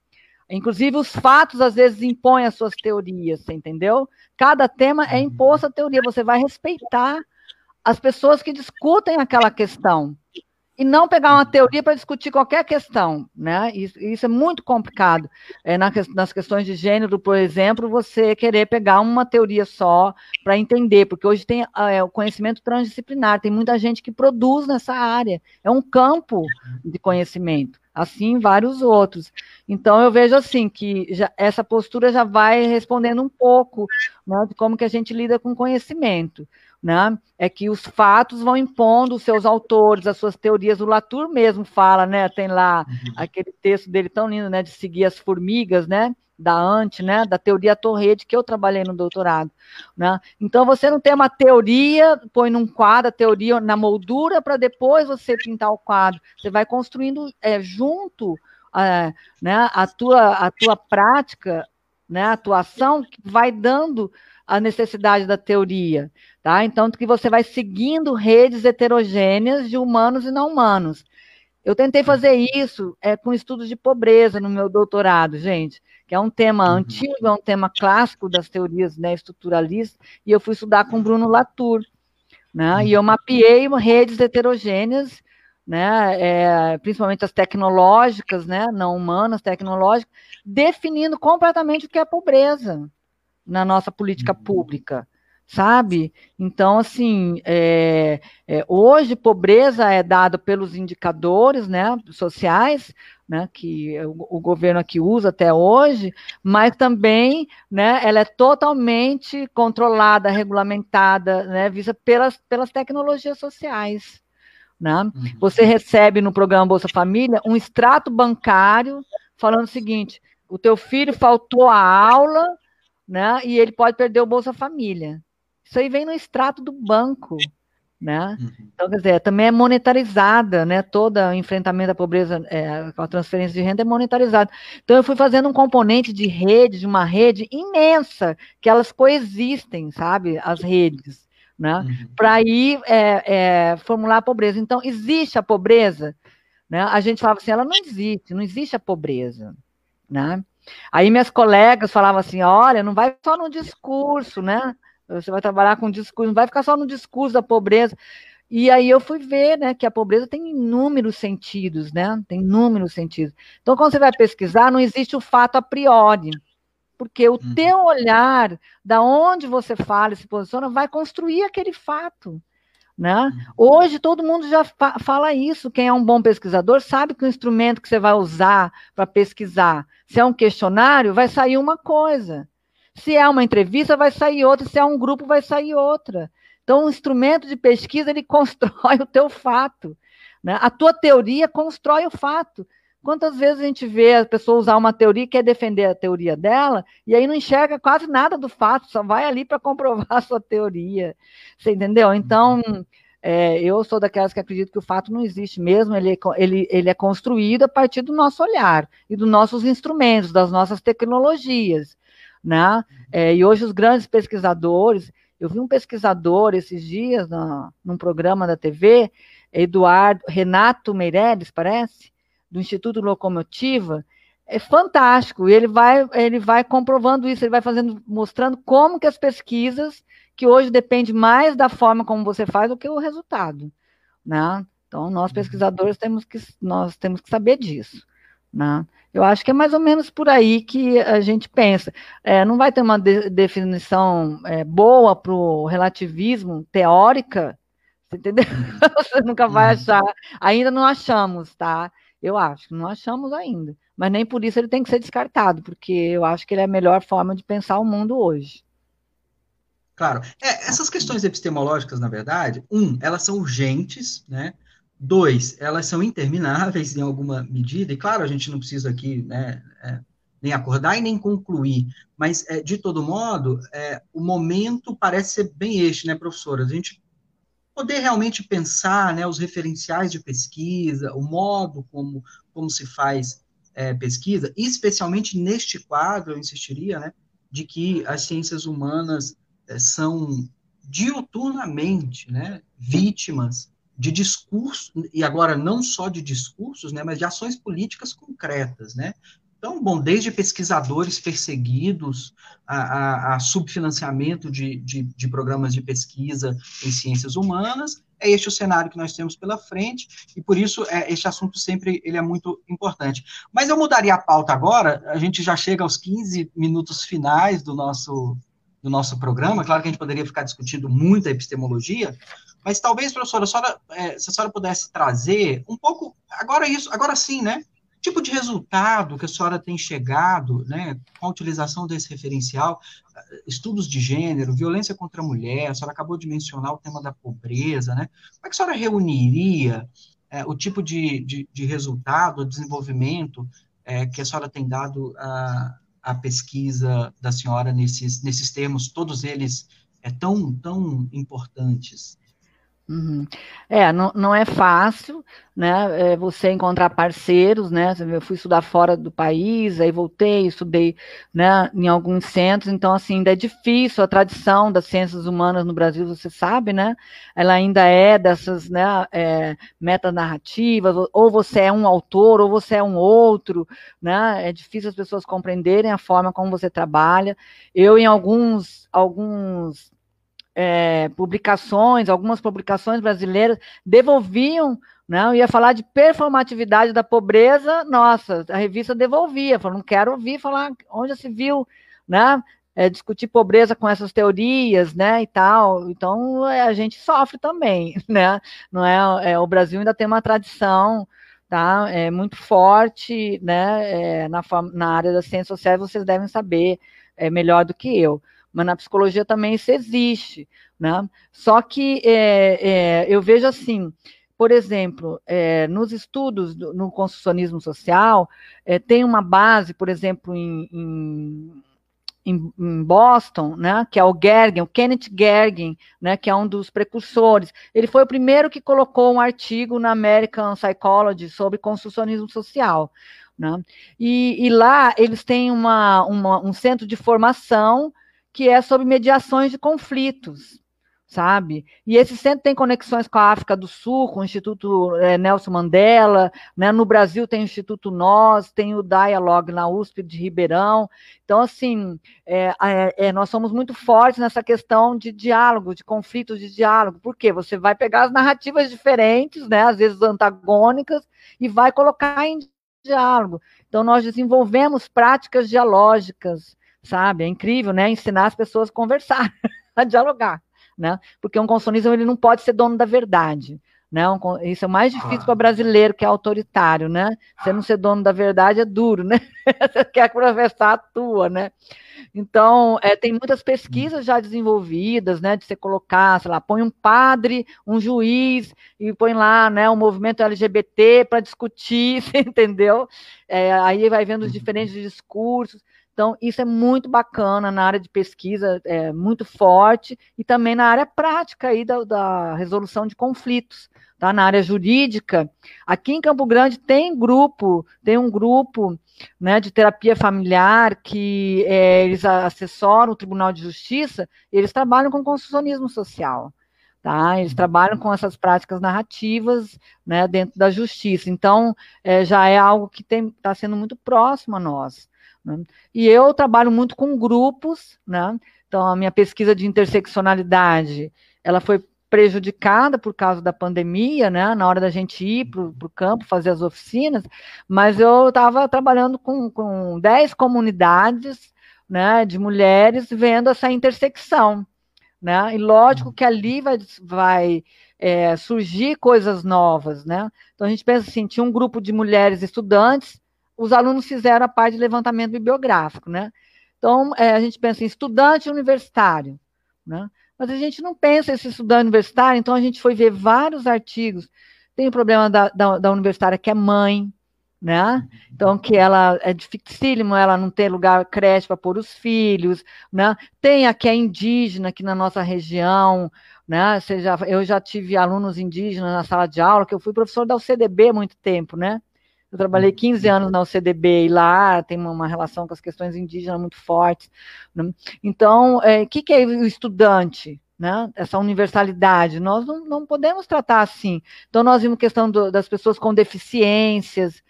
Inclusive, os fatos às vezes impõem as suas teorias, você entendeu? Cada tema é imposto a teoria, você vai respeitar as pessoas que discutem aquela questão e não pegar uma teoria para discutir qualquer questão, né? Isso, isso é muito complicado. É, na, nas questões de gênero, por exemplo, você querer pegar uma teoria só para entender, porque hoje tem é, o conhecimento transdisciplinar, tem muita gente que produz nessa área, é um campo de conhecimento assim vários outros. Então eu vejo assim que já, essa postura já vai respondendo um pouco né, de como que a gente lida com conhecimento. Né? É que os fatos vão impondo os seus autores, as suas teorias. O Latour mesmo fala, né? Tem lá uhum. aquele texto dele tão lindo, né? De seguir as formigas, né? da Ante, né, da teoria Torrede, que eu trabalhei no doutorado. Né? Então, você não tem uma teoria, põe num quadro a teoria na moldura para depois você pintar o quadro. Você vai construindo é, junto é, né, a, tua, a tua prática, né, a atuação, que vai dando a necessidade da teoria. Tá? Então, que você vai seguindo redes heterogêneas de humanos e não humanos. Eu tentei fazer isso é, com estudos de pobreza no meu doutorado, gente que é um tema uhum. antigo, é um tema clássico das teorias né, estruturalistas, e eu fui estudar com Bruno Latour, né, uhum. e eu mapeei redes heterogêneas, né, é, principalmente as tecnológicas, né, não humanas, tecnológicas, definindo completamente o que é pobreza na nossa política uhum. pública sabe? Então, assim, é, é, hoje pobreza é dada pelos indicadores né, sociais, né, que o, o, governo aqui usa até hoje, mas também né, ela é totalmente controlada, regulamentada, né, vista pelas, pelas tecnologias sociais. Né? Uhum. Você recebe no programa Bolsa Família um extrato bancário falando o seguinte: o teu filho faltou a aula, né, e ele pode perder o Bolsa Família. Isso aí vem no extrato do banco, né? Uhum. Então, quer dizer, também é monetarizada, né? Todo o enfrentamento da pobreza é, com a transferência de renda é monetarizado. Então, eu fui fazendo um componente de rede, de uma rede imensa, que elas coexistem, sabe? As redes, né? Uhum. Para aí é, é, formular a pobreza. Então, existe a pobreza, né? A gente falava assim, ela não existe, não existe a pobreza, né? Aí minhas colegas falavam assim, olha, não vai só no discurso, né? Você vai trabalhar com discurso, não vai ficar só no discurso da pobreza. E aí eu fui ver, né, que a pobreza tem inúmeros sentidos, né? Tem inúmeros sentidos. Então, quando você vai pesquisar, não existe o fato a priori, porque o uhum. teu olhar, da onde você fala e se posiciona, vai construir aquele fato. Né? Hoje todo mundo já fa fala isso. Quem é um bom pesquisador sabe que o instrumento que você vai usar para pesquisar, se é um questionário, vai sair uma coisa. Se é uma entrevista, vai sair outra. Se é um grupo, vai sair outra. Então, o instrumento de pesquisa ele (laughs) constrói o teu fato. Né? A tua teoria constrói o fato. Quantas vezes a gente vê a pessoa usar uma teoria e quer defender a teoria dela, e aí não enxerga quase nada do fato, só vai ali para comprovar (laughs) a sua teoria. Você entendeu? Então, é, eu sou daquelas que acredito que o fato não existe mesmo, ele, é ele, ele é construído a partir do nosso olhar e dos nossos instrumentos, das nossas tecnologias. Né? É, e hoje os grandes pesquisadores, eu vi um pesquisador esses dias na, num programa da TV, Eduardo Renato Meirelles, parece, do Instituto Locomotiva, é fantástico. E ele vai, ele vai comprovando isso, ele vai fazendo, mostrando como que as pesquisas, que hoje depende mais da forma como você faz do que o resultado, né? Então, nós uhum. pesquisadores temos que, nós temos que saber disso, né? Eu acho que é mais ou menos por aí que a gente pensa. É, não vai ter uma de, definição é, boa para o relativismo teórica, você entendeu? (laughs) Você nunca vai uhum. achar. Ainda não achamos, tá? Eu acho, não achamos ainda. Mas nem por isso ele tem que ser descartado, porque eu acho que ele é a melhor forma de pensar o mundo hoje. Claro. É, essas questões epistemológicas, na verdade, um, elas são urgentes, né? Dois, elas são intermináveis em alguma medida, e claro, a gente não precisa aqui né, é, nem acordar e nem concluir, mas, é, de todo modo, é, o momento parece ser bem este, né, professora? A gente poder realmente pensar né, os referenciais de pesquisa, o modo como, como se faz é, pesquisa, especialmente neste quadro, eu insistiria, né, de que as ciências humanas é, são diuturnamente né, vítimas de discursos, e agora não só de discursos, né, mas de ações políticas concretas, né? Então, bom, desde pesquisadores perseguidos a, a, a subfinanciamento de, de, de, programas de pesquisa em ciências humanas, é este o cenário que nós temos pela frente, e por isso é, este assunto sempre ele é muito importante. Mas eu mudaria a pauta agora, a gente já chega aos 15 minutos finais do nosso, do nosso programa, claro que a gente poderia ficar discutindo muita epistemologia, mas talvez, professora, a senhora, é, se a senhora pudesse trazer um pouco, agora isso, agora sim, né, tipo de resultado que a senhora tem chegado, né, com a utilização desse referencial, estudos de gênero, violência contra a mulher, a senhora acabou de mencionar o tema da pobreza, né, como é que a senhora reuniria é, o tipo de, de, de resultado, desenvolvimento é, que a senhora tem dado à, à pesquisa da senhora nesses, nesses termos, todos eles é, tão, tão importantes? Uhum. É, não, não é fácil, né, é você encontrar parceiros, né, eu fui estudar fora do país, aí voltei, estudei, né, em alguns centros, então, assim, ainda é difícil, a tradição das ciências humanas no Brasil, você sabe, né, ela ainda é dessas, né, é, metanarrativas, ou você é um autor, ou você é um outro, né, é difícil as pessoas compreenderem a forma como você trabalha, eu, em alguns, alguns é, publicações, algumas publicações brasileiras devolviam, né? Eu ia falar de performatividade da pobreza, nossa, a revista devolvia, falou, não quero ouvir falar onde se viu, né? É, discutir pobreza com essas teorias, né, e tal. Então é, a gente sofre também, (laughs) né? Não é, é, o Brasil ainda tem uma tradição, tá? É muito forte, né? É, na, na área das ciências sociais vocês devem saber é, melhor do que eu mas na psicologia também isso existe, né? Só que é, é, eu vejo assim, por exemplo, é, nos estudos do, no construcionismo social, é, tem uma base, por exemplo, em, em, em, Boston, né, que é o Gergen, o Kenneth Gergen, né, que é um dos precursores. Ele foi o primeiro que colocou um artigo na American Psychology sobre construcionismo social. Né? E, e lá eles têm uma, uma, um centro de formação que é sobre mediações de conflitos, sabe? E esse centro tem conexões com a África do Sul, com o Instituto é, Nelson Mandela, né? no Brasil tem o Instituto Nós, tem o Dialogue na USP de Ribeirão. Então, assim, é, é, é, nós somos muito fortes nessa questão de diálogo, de conflitos de diálogo. Por quê? Você vai pegar as narrativas diferentes, né? às vezes antagônicas, e vai colocar em diálogo. Então, nós desenvolvemos práticas dialógicas, sabe? É incrível, né? Ensinar as pessoas a conversar, (laughs) a dialogar, né? Porque um constitucionalismo ele não pode ser dono da verdade. Né? Isso é o mais difícil para o brasileiro, que é autoritário, né? Você não ser dono da verdade é duro, (laughs) né? Você quer professar a tua, né? Então, é, tem muitas pesquisas já desenvolvidas, né? De você colocar, sei lá, põe um padre, um juiz, e põe lá, né, o movimento LGBT para discutir, (laughs) entendeu? É, aí vai vendo os uhum. diferentes discursos. Então, isso é muito bacana na área de pesquisa, é muito forte, e também na área prática aí da, da resolução de conflitos tá? Na área jurídica, aqui em Campo Grande tem grupo, tem um grupo né, de terapia familiar que é, eles assessoram o Tribunal de Justiça, eles trabalham com constitucionismo social. Tá? Eles trabalham com essas práticas narrativas né, dentro da justiça. Então, é, já é algo que está sendo muito próximo a nós. Né? E eu trabalho muito com grupos, né? Então, a minha pesquisa de interseccionalidade, ela foi prejudicada por causa da pandemia, né, na hora da gente ir para o campo fazer as oficinas, mas eu estava trabalhando com, com 10 comunidades né, de mulheres vendo essa intersecção. Né? E lógico que ali vai, vai é, surgir coisas novas. Né? Então a gente pensa assim: tinha um grupo de mulheres estudantes, os alunos fizeram a parte de levantamento bibliográfico. Né? Então é, a gente pensa em estudante universitário. Né? Mas a gente não pensa esse estudante universitário, então a gente foi ver vários artigos. Tem o problema da, da, da universitária que é mãe, né? Então, que ela é dificílimo, ela não tem lugar creche para pôr os filhos, né? Tem a que é indígena aqui na nossa região, né? Seja, eu já tive alunos indígenas na sala de aula, que eu fui professor da UCDB há muito tempo, né? Eu trabalhei 15 anos na UCDB e lá tem uma, relação com as questões indígenas muito fortes. Né? Então, o é, que, que é o estudante? Né? Essa universalidade, nós não, não podemos tratar assim. Então, nós vimos questão do, das pessoas com deficiências,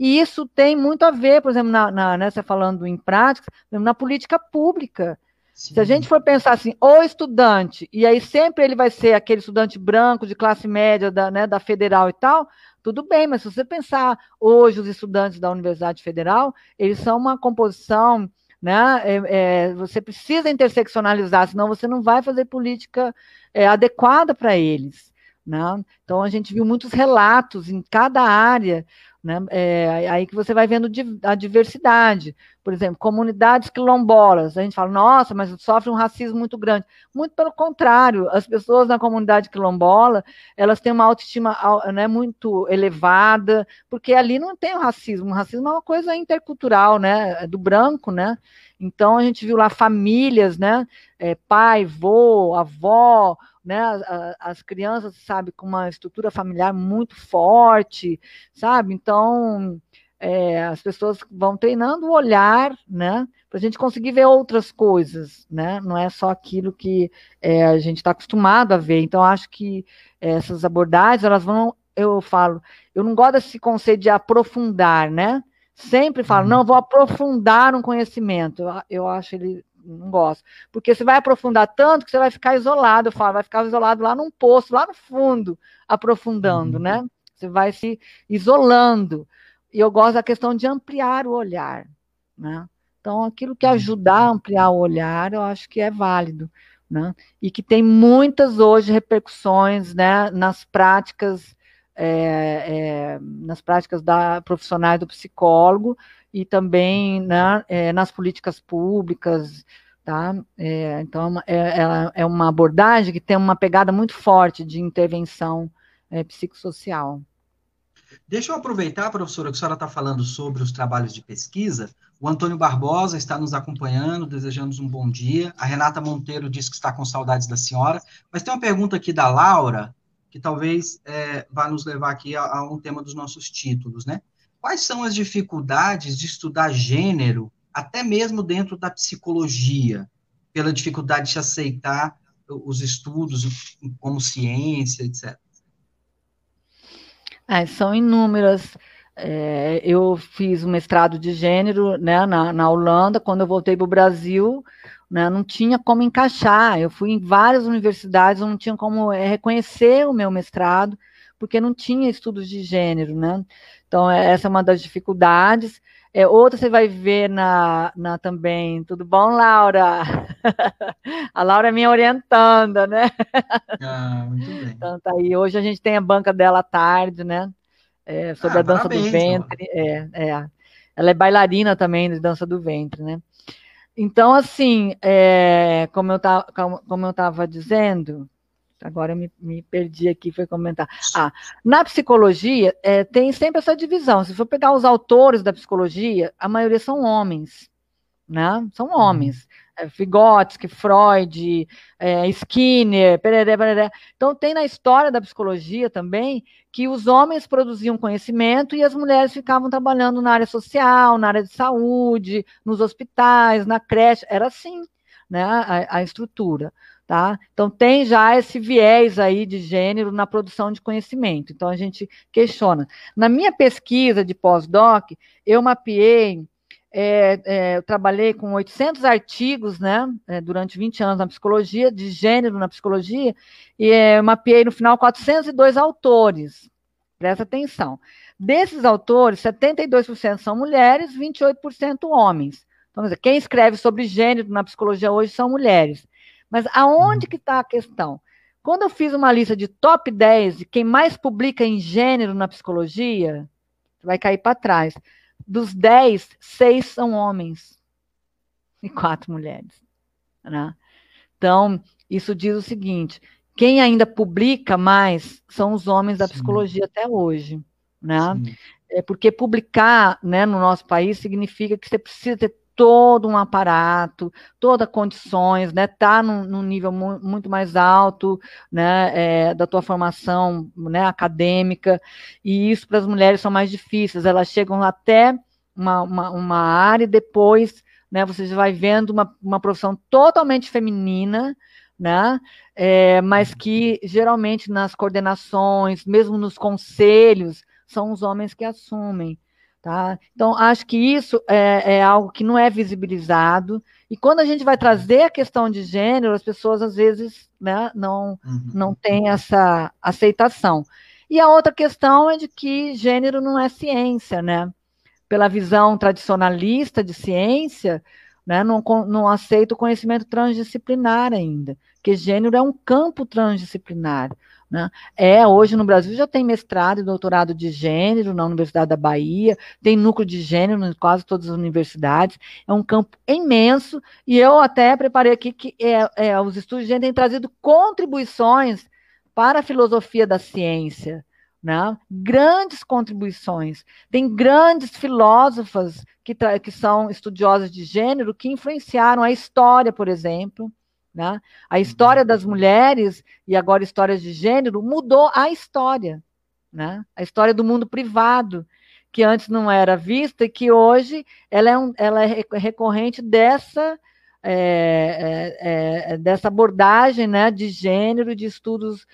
e isso tem muito a ver, por exemplo, na, na né, você falando em práticas, na política pública. Sim. Se a gente for pensar assim, o estudante, e aí sempre ele vai ser aquele estudante branco de classe média da, né, da federal e tal, tudo bem, mas se você pensar hoje os estudantes da Universidade Federal, eles são uma composição, né? É, é, você precisa interseccionalizar, senão você não vai fazer política é, adequada para eles. Né? Então a gente viu muitos relatos em cada área né? É, aí que você vai vendo a diversidade. Por exemplo, comunidades quilombolas. A gente fala, nossa, mas sofre um racismo muito grande. Muito pelo contrário, as pessoas na comunidade quilombola, elas têm uma autoestima né, muito elevada, porque ali não tem o racismo. O racismo é uma coisa intercultural, né? É do branco, né? Então a gente viu lá famílias, né? É, pai, vô, avó, né, as crianças, sabe, com uma estrutura familiar muito forte, sabe? Então, é, as pessoas vão treinando o olhar, né, para a gente conseguir ver outras coisas, né? Não é só aquilo que é, a gente está acostumado a ver. Então, acho que essas abordagens, elas vão, eu falo, eu não gosto desse conceito de aprofundar, né? Sempre falo, uhum. não, vou aprofundar um conhecimento. Eu, eu acho ele não gosto. Porque você vai aprofundar tanto que você vai ficar isolado, eu falo, vai ficar isolado lá num poço, lá no fundo, aprofundando, uhum. né? Você vai se isolando. E eu gosto da questão de ampliar o olhar, né? Então, aquilo que ajudar a ampliar o olhar, eu acho que é válido, né? E que tem muitas hoje repercussões, né, nas práticas, é, é, nas práticas da profissionais do psicólogo, e também né, é, nas políticas públicas, tá? É, então, é, ela é uma abordagem que tem uma pegada muito forte de intervenção é, psicossocial. Deixa eu aproveitar, professora, que a senhora está falando sobre os trabalhos de pesquisa. O Antônio Barbosa está nos acompanhando, desejamos um bom dia. A Renata Monteiro diz que está com saudades da senhora. Mas tem uma pergunta aqui da Laura, que talvez é, vá nos levar aqui a, a, um tema dos nossos títulos, né? Quais são as dificuldades de estudar gênero, até mesmo dentro da psicologia, pela dificuldade de aceitar os estudos como ciência, etc. É, são inúmeras. É, eu fiz um mestrado de gênero né, na, na Holanda. Quando eu voltei para o Brasil, né, não tinha como encaixar. Eu fui em várias universidades, não tinha como é, reconhecer o meu mestrado, porque não tinha estudos de gênero. Né? Então, é, essa é uma das dificuldades. É, outra você vai ver na, na também. Tudo bom, Laura? (laughs) a Laura é minha orientanda, né? Ah, muito bem. Então, tá aí. Hoje a gente tem a banca dela à tarde, né? É, sobre ah, a dança parabéns, do ventre. É, é. Ela é bailarina também de dança do ventre, né? Então, assim, é, como eu tá, estava dizendo, agora eu me, me, perdi aqui, foi comentar. Ah, na psicologia, é, tem sempre essa divisão. Se for pegar os autores da psicologia, a maioria são homens, né? São uhum. homens. É, Vygotsky, Freud, é, Skinner, pereré, pereré. Então, tem na história da psicologia também que os homens produziam conhecimento e as mulheres ficavam trabalhando na área social, na área de saúde, nos hospitais, na creche. Era assim né, a, a estrutura. Tá? Então, tem já esse viés aí de gênero na produção de conhecimento. Então, a gente questiona. Na minha pesquisa de pós-doc, eu mapeei é, é, eu trabalhei com 800 artigos, né, é, durante 20 anos na psicologia, de gênero na psicologia, e é, mapeei no final 402 autores. Presta atenção. Desses autores, 72% são mulheres, 28% homens. Então, quem escreve sobre gênero na psicologia hoje são mulheres. Mas aonde que está a questão? Quando eu fiz uma lista de top 10 de quem mais publica em gênero na psicologia, vai cair para trás dos dez, seis são homens e quatro mulheres. Né? Então, isso diz o seguinte: quem ainda publica mais são os homens da Sim. psicologia até hoje. Né? É porque publicar né, no nosso país significa que você precisa ter todo um aparato, todas condições, né? Tá num, num nível mu muito mais alto, né? É, da tua formação, né? Acadêmica e isso para as mulheres são mais difíceis. Elas chegam até uma, uma, uma área e depois, né? Você vai vendo uma, uma profissão totalmente feminina, né? É, mas que geralmente nas coordenações, mesmo nos conselhos, são os homens que assumem. Tá? Então, acho que isso é, é, algo que não é visibilizado. E quando a gente vai trazer a questão de gênero, as pessoas às vezes né, não, uhum. não têm essa aceitação. E a outra questão é de que gênero não é ciência, né? Pela visão tradicionalista de ciência, né, não, não aceita o conhecimento transdisciplinar ainda, que gênero é um campo transdisciplinar. Né? É, hoje no Brasil já tem mestrado e doutorado de gênero na Universidade da Bahia, tem núcleo de gênero em quase todas as universidades, é um campo imenso, e eu até preparei aqui que é, é, os estudos de gênero têm trazido contribuições para a filosofia da ciência, né? grandes contribuições. Tem grandes filósofas que, que são estudiosas de gênero que influenciaram a história, por exemplo, né? A história das mulheres e agora histórias de gênero mudou a história, né? A história do mundo privado, que antes não era vista e que hoje ela é, um, ela é recorrente dessa é, é, dessa abordagem né, de gênero, de estudos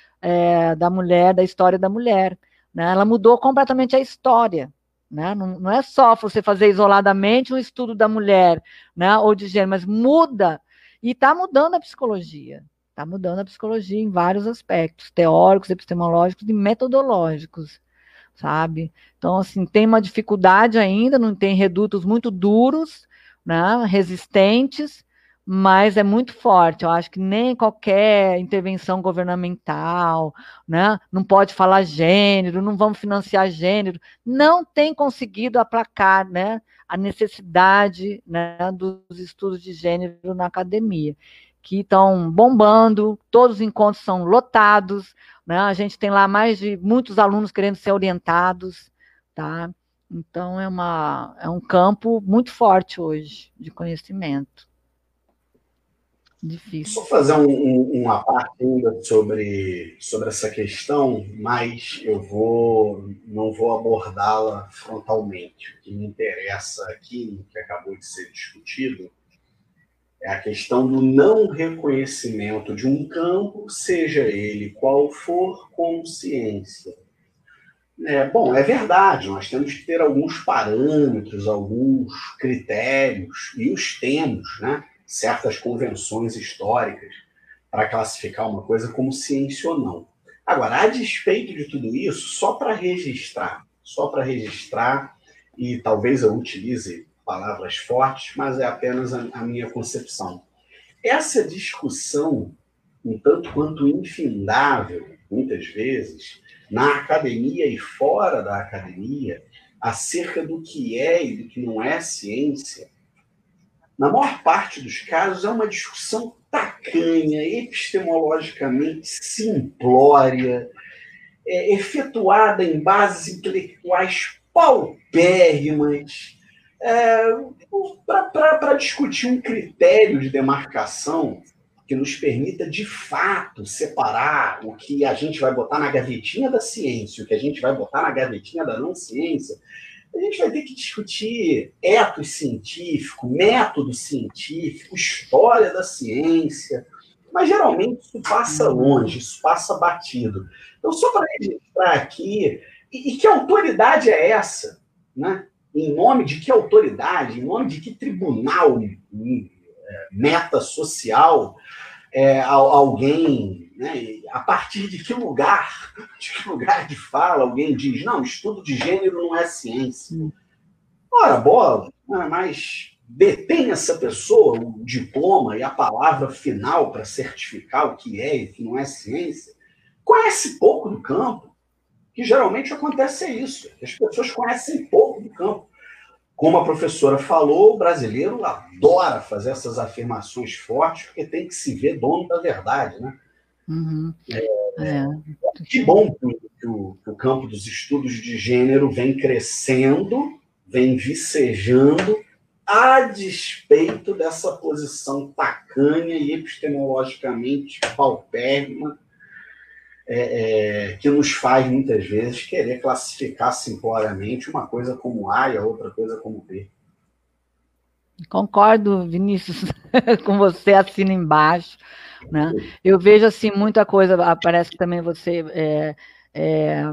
da mulher, da história da mulher. Né? Ela mudou completamente a história. Né? Não, não, é só você fazer isoladamente um estudo da mulher né, ou de gênero, mas muda e está mudando a psicologia. Está mudando a psicologia em vários aspectos, teóricos, epistemológicos e metodológicos, sabe? Então, assim, tem uma dificuldade ainda, não tem redutos muito duros, né, resistentes, mas é muito forte. Eu acho que nem qualquer intervenção governamental, né, não pode falar gênero, não vamos financiar gênero, não tem conseguido aplacar, né, a necessidade né, dos estudos de gênero na academia, que estão bombando, todos os encontros são lotados, né, a gente tem lá mais de muitos alunos querendo ser orientados, tá? Então é, uma, é um campo muito forte hoje de conhecimento. Difícil. Vou fazer um, um, uma parte ainda sobre, sobre essa questão, mas eu vou não vou abordá-la frontalmente. O que me interessa aqui, que acabou de ser discutido, é a questão do não reconhecimento de um campo, seja ele qual for, como ciência. É, bom, é verdade, nós temos que ter alguns parâmetros, alguns critérios, e os temos, né? Certas convenções históricas para classificar uma coisa como ciência ou não. Agora, a despeito de tudo isso, só para registrar, só para registrar, e talvez eu utilize palavras fortes, mas é apenas a, a minha concepção. Essa discussão, um tanto quanto infindável, muitas vezes, na academia e fora da academia, acerca do que é e do que não é ciência, na maior parte dos casos é uma discussão tacanha, epistemologicamente simplória, é, efetuada em bases intelectuais paupérrimas, é, para discutir um critério de demarcação que nos permita, de fato, separar o que a gente vai botar na gavetinha da ciência, o que a gente vai botar na gavetinha da não ciência, a gente vai ter que discutir etos científico, método científico, história da ciência, mas geralmente isso passa longe, isso passa batido. Então, só para registrar aqui, e, e que autoridade é essa? Né? Em nome de que autoridade? Em nome de que tribunal é, meta social é, alguém, né, a partir de que lugar, (laughs) de que lugar de fala alguém diz, não, estudo de gênero não é ciência. Ora, bola, né, mas detém essa pessoa o diploma e a palavra final para certificar o que é e o que não é ciência, conhece pouco do campo, que geralmente acontece é isso, as pessoas conhecem pouco do campo. Como a professora falou, o brasileiro adora fazer essas afirmações fortes, porque tem que se ver dono da verdade, né? Uhum. É, é. Que bom que o, que, o, que o, campo dos estudos de gênero vem crescendo, vem vicejando, a despeito dessa posição tacanha e epistemologicamente paupérrima é, é, que nos faz muitas vezes querer classificar simploriamente uma coisa como A e a outra coisa como B. Concordo, Vinícius, (laughs) com você, assina embaixo. Né? Eu vejo assim muita coisa, parece que também você é, é,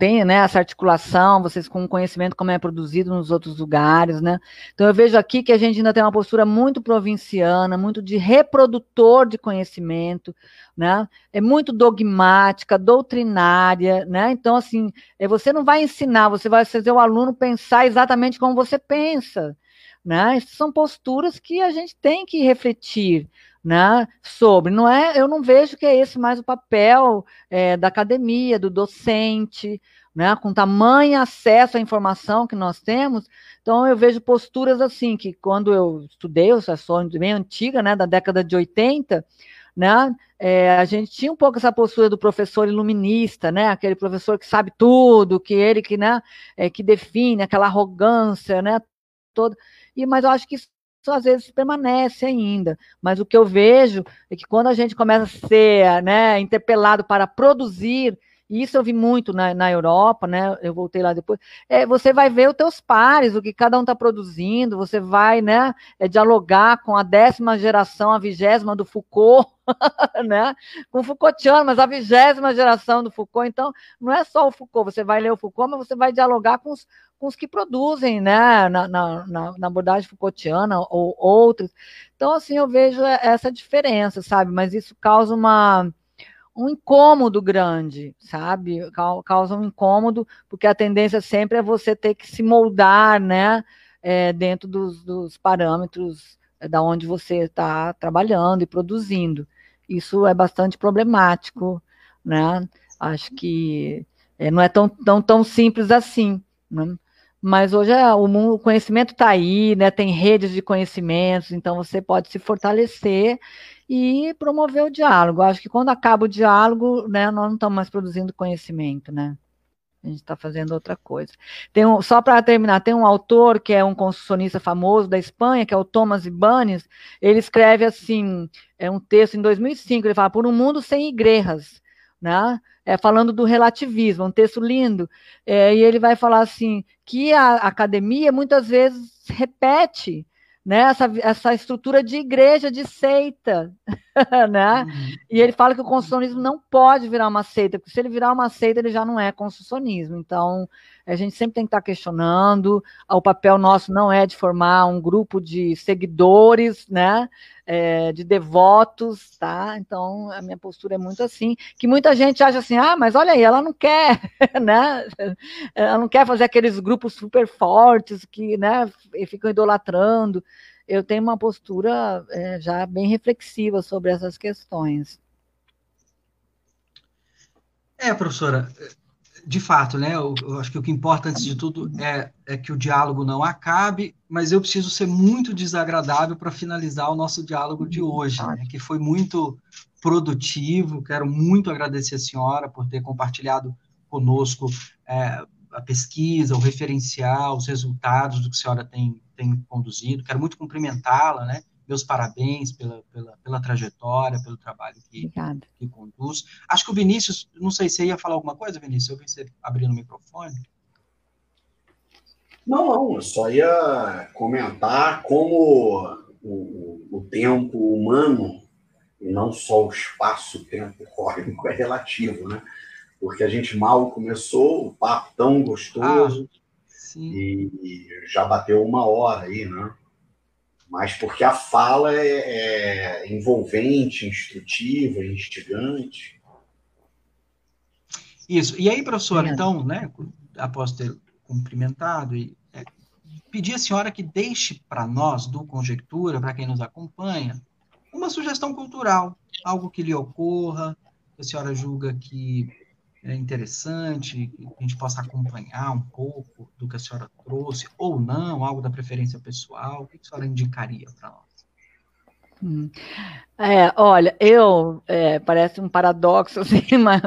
tem né, essa articulação, vocês com conhecimento como é produzido nos outros lugares, né? Então eu vejo aqui que a gente ainda tem uma postura muito provinciana, muito de reprodutor de conhecimento, né? É muito dogmática, doutrinária, né? Então assim, é, você não vai ensinar, você vai fazer o aluno pensar exatamente como você pensa, né? Essas são posturas que a gente tem que refletir, né, sobre. Não é, eu não vejo que é esse mais o papel é, da academia, do docente, né, com tamanho acesso à informação que nós temos. Então eu vejo posturas assim que quando eu estudei, eu sou bem antiga, né, da década de 80, né, é, a gente tinha um pouco essa postura do professor iluminista, né, aquele professor que sabe tudo, que ele que, né, é, que define aquela arrogância, né, toda. E mas eu acho que isso às vezes permanece ainda. Mas o que eu vejo é que quando a gente começa a ser né, interpelado para produzir, isso eu vi muito na, na Europa, né? Eu voltei lá depois. É, você vai ver os teus pares, o que cada um está produzindo, você vai né, é, dialogar com a décima geração, a vigésima do Foucault, (laughs) né? Com Foucaultiano, mas a vigésima geração do Foucault. Então, não é só o Foucault, você vai ler o Foucault, mas você vai dialogar com os, com os que produzem, né, na, na, na, abordagem Foucaultiana ou outros. Então, assim, eu vejo essa diferença, sabe? Mas isso causa uma um incômodo grande, sabe? Causa um incômodo, porque a tendência sempre é você ter que se moldar, né, é, dentro dos, dos parâmetros é, da onde você está trabalhando e produzindo. Isso é bastante problemático, né? Acho que é, não é tão, tão, tão simples assim. Né? Mas hoje é, o, mundo, o conhecimento está aí, né? Tem redes de conhecimentos, então você pode se fortalecer e promover o diálogo. Acho que quando acaba o diálogo, né, nós não estamos mais produzindo conhecimento, né? A gente está fazendo outra coisa. Tem um, só para terminar, tem um autor que é um constitucionista famoso da Espanha, que é o Thomas Ibanez. Ele escreve assim, é um texto em 2005. Ele fala por um mundo sem igrejas, né? é, falando do relativismo, um texto lindo, é, e ele vai falar assim, que a academia muitas vezes repete né, essa, essa estrutura de igreja, de seita, (laughs) né? Uhum. E ele fala que o construcionismo não pode virar uma seita, porque se ele virar uma seita, ele já não é construcionismo. Então, A gente sempre tem que estar questionando. O papel nosso não é de formar um grupo de seguidores, né? É, de devotos, tá? Então, a minha postura é muito assim, que muita gente acha assim, ah, mas olha aí, ela não quer, (laughs) né? Ela não quer fazer aqueles grupos super fortes que, né, ficam idolatrando. Eu tenho uma postura é, já bem reflexiva sobre essas questões. É, professora, de fato, né? Eu, eu, acho que o que importa antes de tudo é, é que o diálogo não acabe, mas eu preciso ser muito desagradável para finalizar o nosso diálogo de hoje, né, que foi muito produtivo. Quero muito agradecer a senhora por ter compartilhado conosco é, a pesquisa, o referencial, os resultados do que a senhora tem, tem conduzido. Quero muito cumprimentá-la, né? Meus parabéns pela, pela, pela trajetória, pelo trabalho que, que conduz. Acho que o Vinícius, não sei se você ia falar alguma coisa, Vinícius, eu vi você abrindo o microfone. Não, não, eu só ia comentar como o, o tempo humano, e não só o espaço-tempo cósmico, é relativo, né? Porque a gente mal começou, o papo tão gostoso, ah, e já bateu uma hora aí, né? Mas porque a fala é, é envolvente, instrutiva, instigante. Isso. E aí, professor, é. então, né, após ter cumprimentado e é, pedir à senhora que deixe para nós do Conjectura, para quem nos acompanha, uma sugestão cultural, algo que lhe ocorra, que a senhora julga que interessante, que a gente possa acompanhar um pouco do que a senhora trouxe, ou não, algo da preferência pessoal, o que a senhora indicaria para nós? Hum. É, olha, eu é, parece um paradoxo (laughs) assim, mas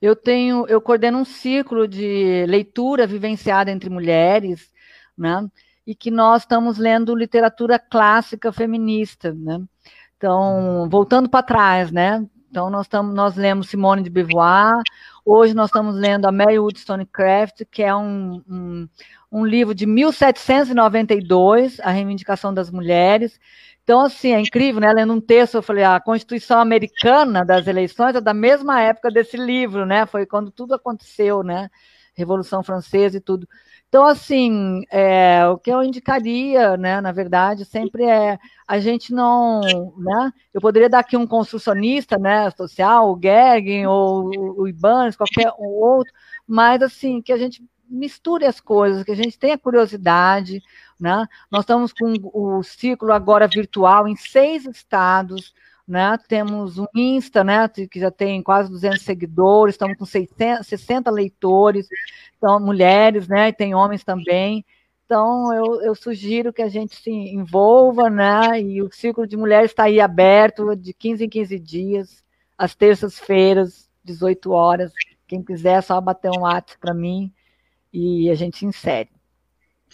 eu tenho, eu coordeno um círculo de leitura vivenciada entre mulheres, né? E que nós estamos lendo literatura clássica feminista, né? Então, voltando para trás, né? Então, nós, tamo, nós lemos Simone de Beauvoir, Hoje nós estamos lendo a Mary Wollstonecraft, que é um, um, um livro de 1792, A Reivindicação das Mulheres. Então, assim, é incrível, né? Lendo um texto, eu falei, a Constituição Americana das eleições é da mesma época desse livro, né? Foi quando tudo aconteceu, né? Revolução Francesa e tudo. Então, assim, é, o que eu indicaria, né, na verdade, sempre é a gente não, né, eu poderia dar aqui um construcionista, né, social, o Gergen ou o Ibanez, qualquer outro, mas, assim, que a gente misture as coisas, que a gente tenha curiosidade, né, nós estamos com o ciclo agora virtual em seis estados, né? Temos um Insta, né, que já tem quase 200 seguidores, estamos com 600, 60 leitores, então mulheres, né, e tem homens também. Então, eu, eu, sugiro que a gente se envolva, né? E o círculo de mulheres está aí aberto de 15 em 15 dias, às terças-feiras, 18 horas. Quem quiser, é só bater um WhatsApp para mim e a gente insere.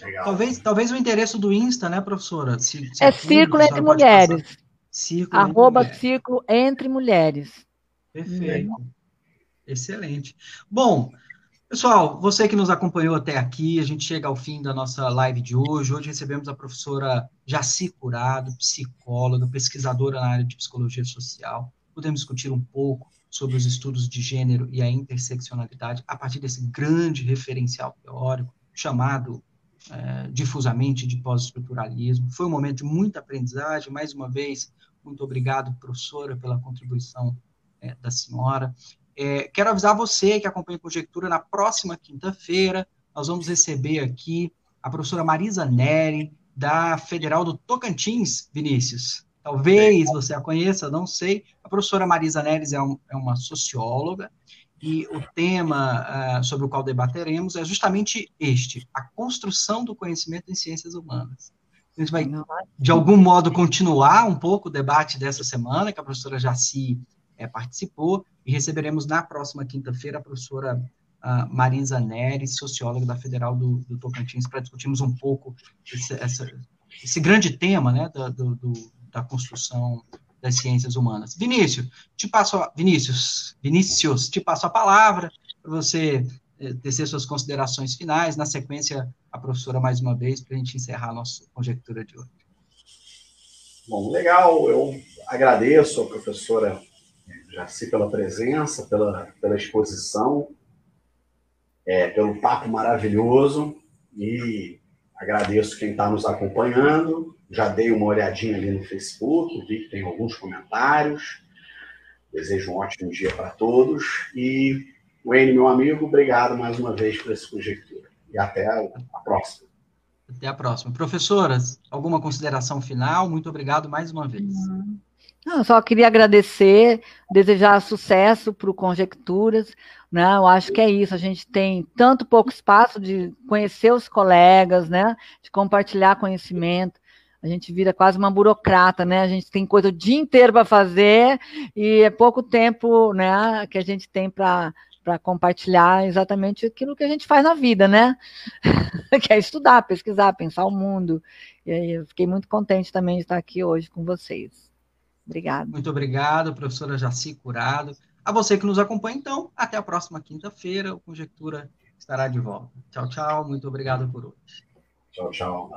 Legal. Talvez, talvez o endereço do Insta, né, professora? Se, se é, é Círculo Entre Mulheres. Círculo Arroba entre Círculo Entre Mulheres. Perfeito. Hum. Excelente. Bom, pessoal, você que nos acompanhou até aqui, a gente chega ao fim da nossa live de hoje. Hoje recebemos a professora Jaci Curado, psicóloga, pesquisadora na área de psicologia social. Podemos discutir um pouco sobre os estudos de gênero e a interseccionalidade a partir desse grande referencial teórico chamado é, difusamente de pós-estruturalismo. Foi um momento de muita aprendizagem, mais uma vez, muito obrigado, professora, pela contribuição é, da senhora. É, quero avisar você que acompanha a Conjectura, na próxima quinta-feira, nós vamos receber aqui a professora Marisa Neri, da Federal do Tocantins, Vinícius. Talvez você a conheça, não sei. A professora Marisa Neres é, um, é uma socióloga e o tema uh, sobre o qual debateremos é justamente este: a construção do conhecimento em ciências humanas. A gente vai, de algum modo, continuar um pouco o debate dessa semana, que a professora Jaci é, participou, e receberemos na próxima quinta-feira a professora uh, Marisa Neres, socióloga da Federal do, do Tocantins, para discutirmos um pouco esse, essa, esse grande tema né, da, do, do, da construção das ciências humanas. Vinícius, te passo a, Vinícius, Vinícius, te passo a palavra para você é, tecer suas considerações finais. Na sequência, a professora mais uma vez, para a gente encerrar a nossa conjectura de hoje. Bom, legal. Eu agradeço a professora Jaci pela presença, pela, pela exposição. é, pelo papo maravilhoso e agradeço quem está nos acompanhando. Já dei uma olhadinha ali no Facebook, vi que tem alguns comentários. Desejo um ótimo dia para todos. E, Wayne, meu amigo, obrigado mais uma vez por essa conjectura. E até a, a próxima. Até a próxima. Professoras, alguma consideração final? Muito obrigado mais uma vez. Não, só queria agradecer, desejar sucesso para o Conjecturas. Né? Eu acho que é isso. A gente tem tanto pouco espaço de conhecer os colegas, né? de compartilhar conhecimento. A gente vira quase uma burocrata, né? A gente tem coisa o dia inteiro para fazer e é pouco tempo né, que a gente tem para para compartilhar exatamente aquilo que a gente faz na vida, né? (laughs) que é estudar, pesquisar, pensar o mundo. E aí eu fiquei muito contente também de estar aqui hoje com vocês. Obrigada. Muito obrigado, professora Jaci Curado. A você que nos acompanha, então, até a próxima quinta-feira. O Conjectura estará de volta. Tchau, tchau. Muito obrigado por hoje. Tchau, tchau.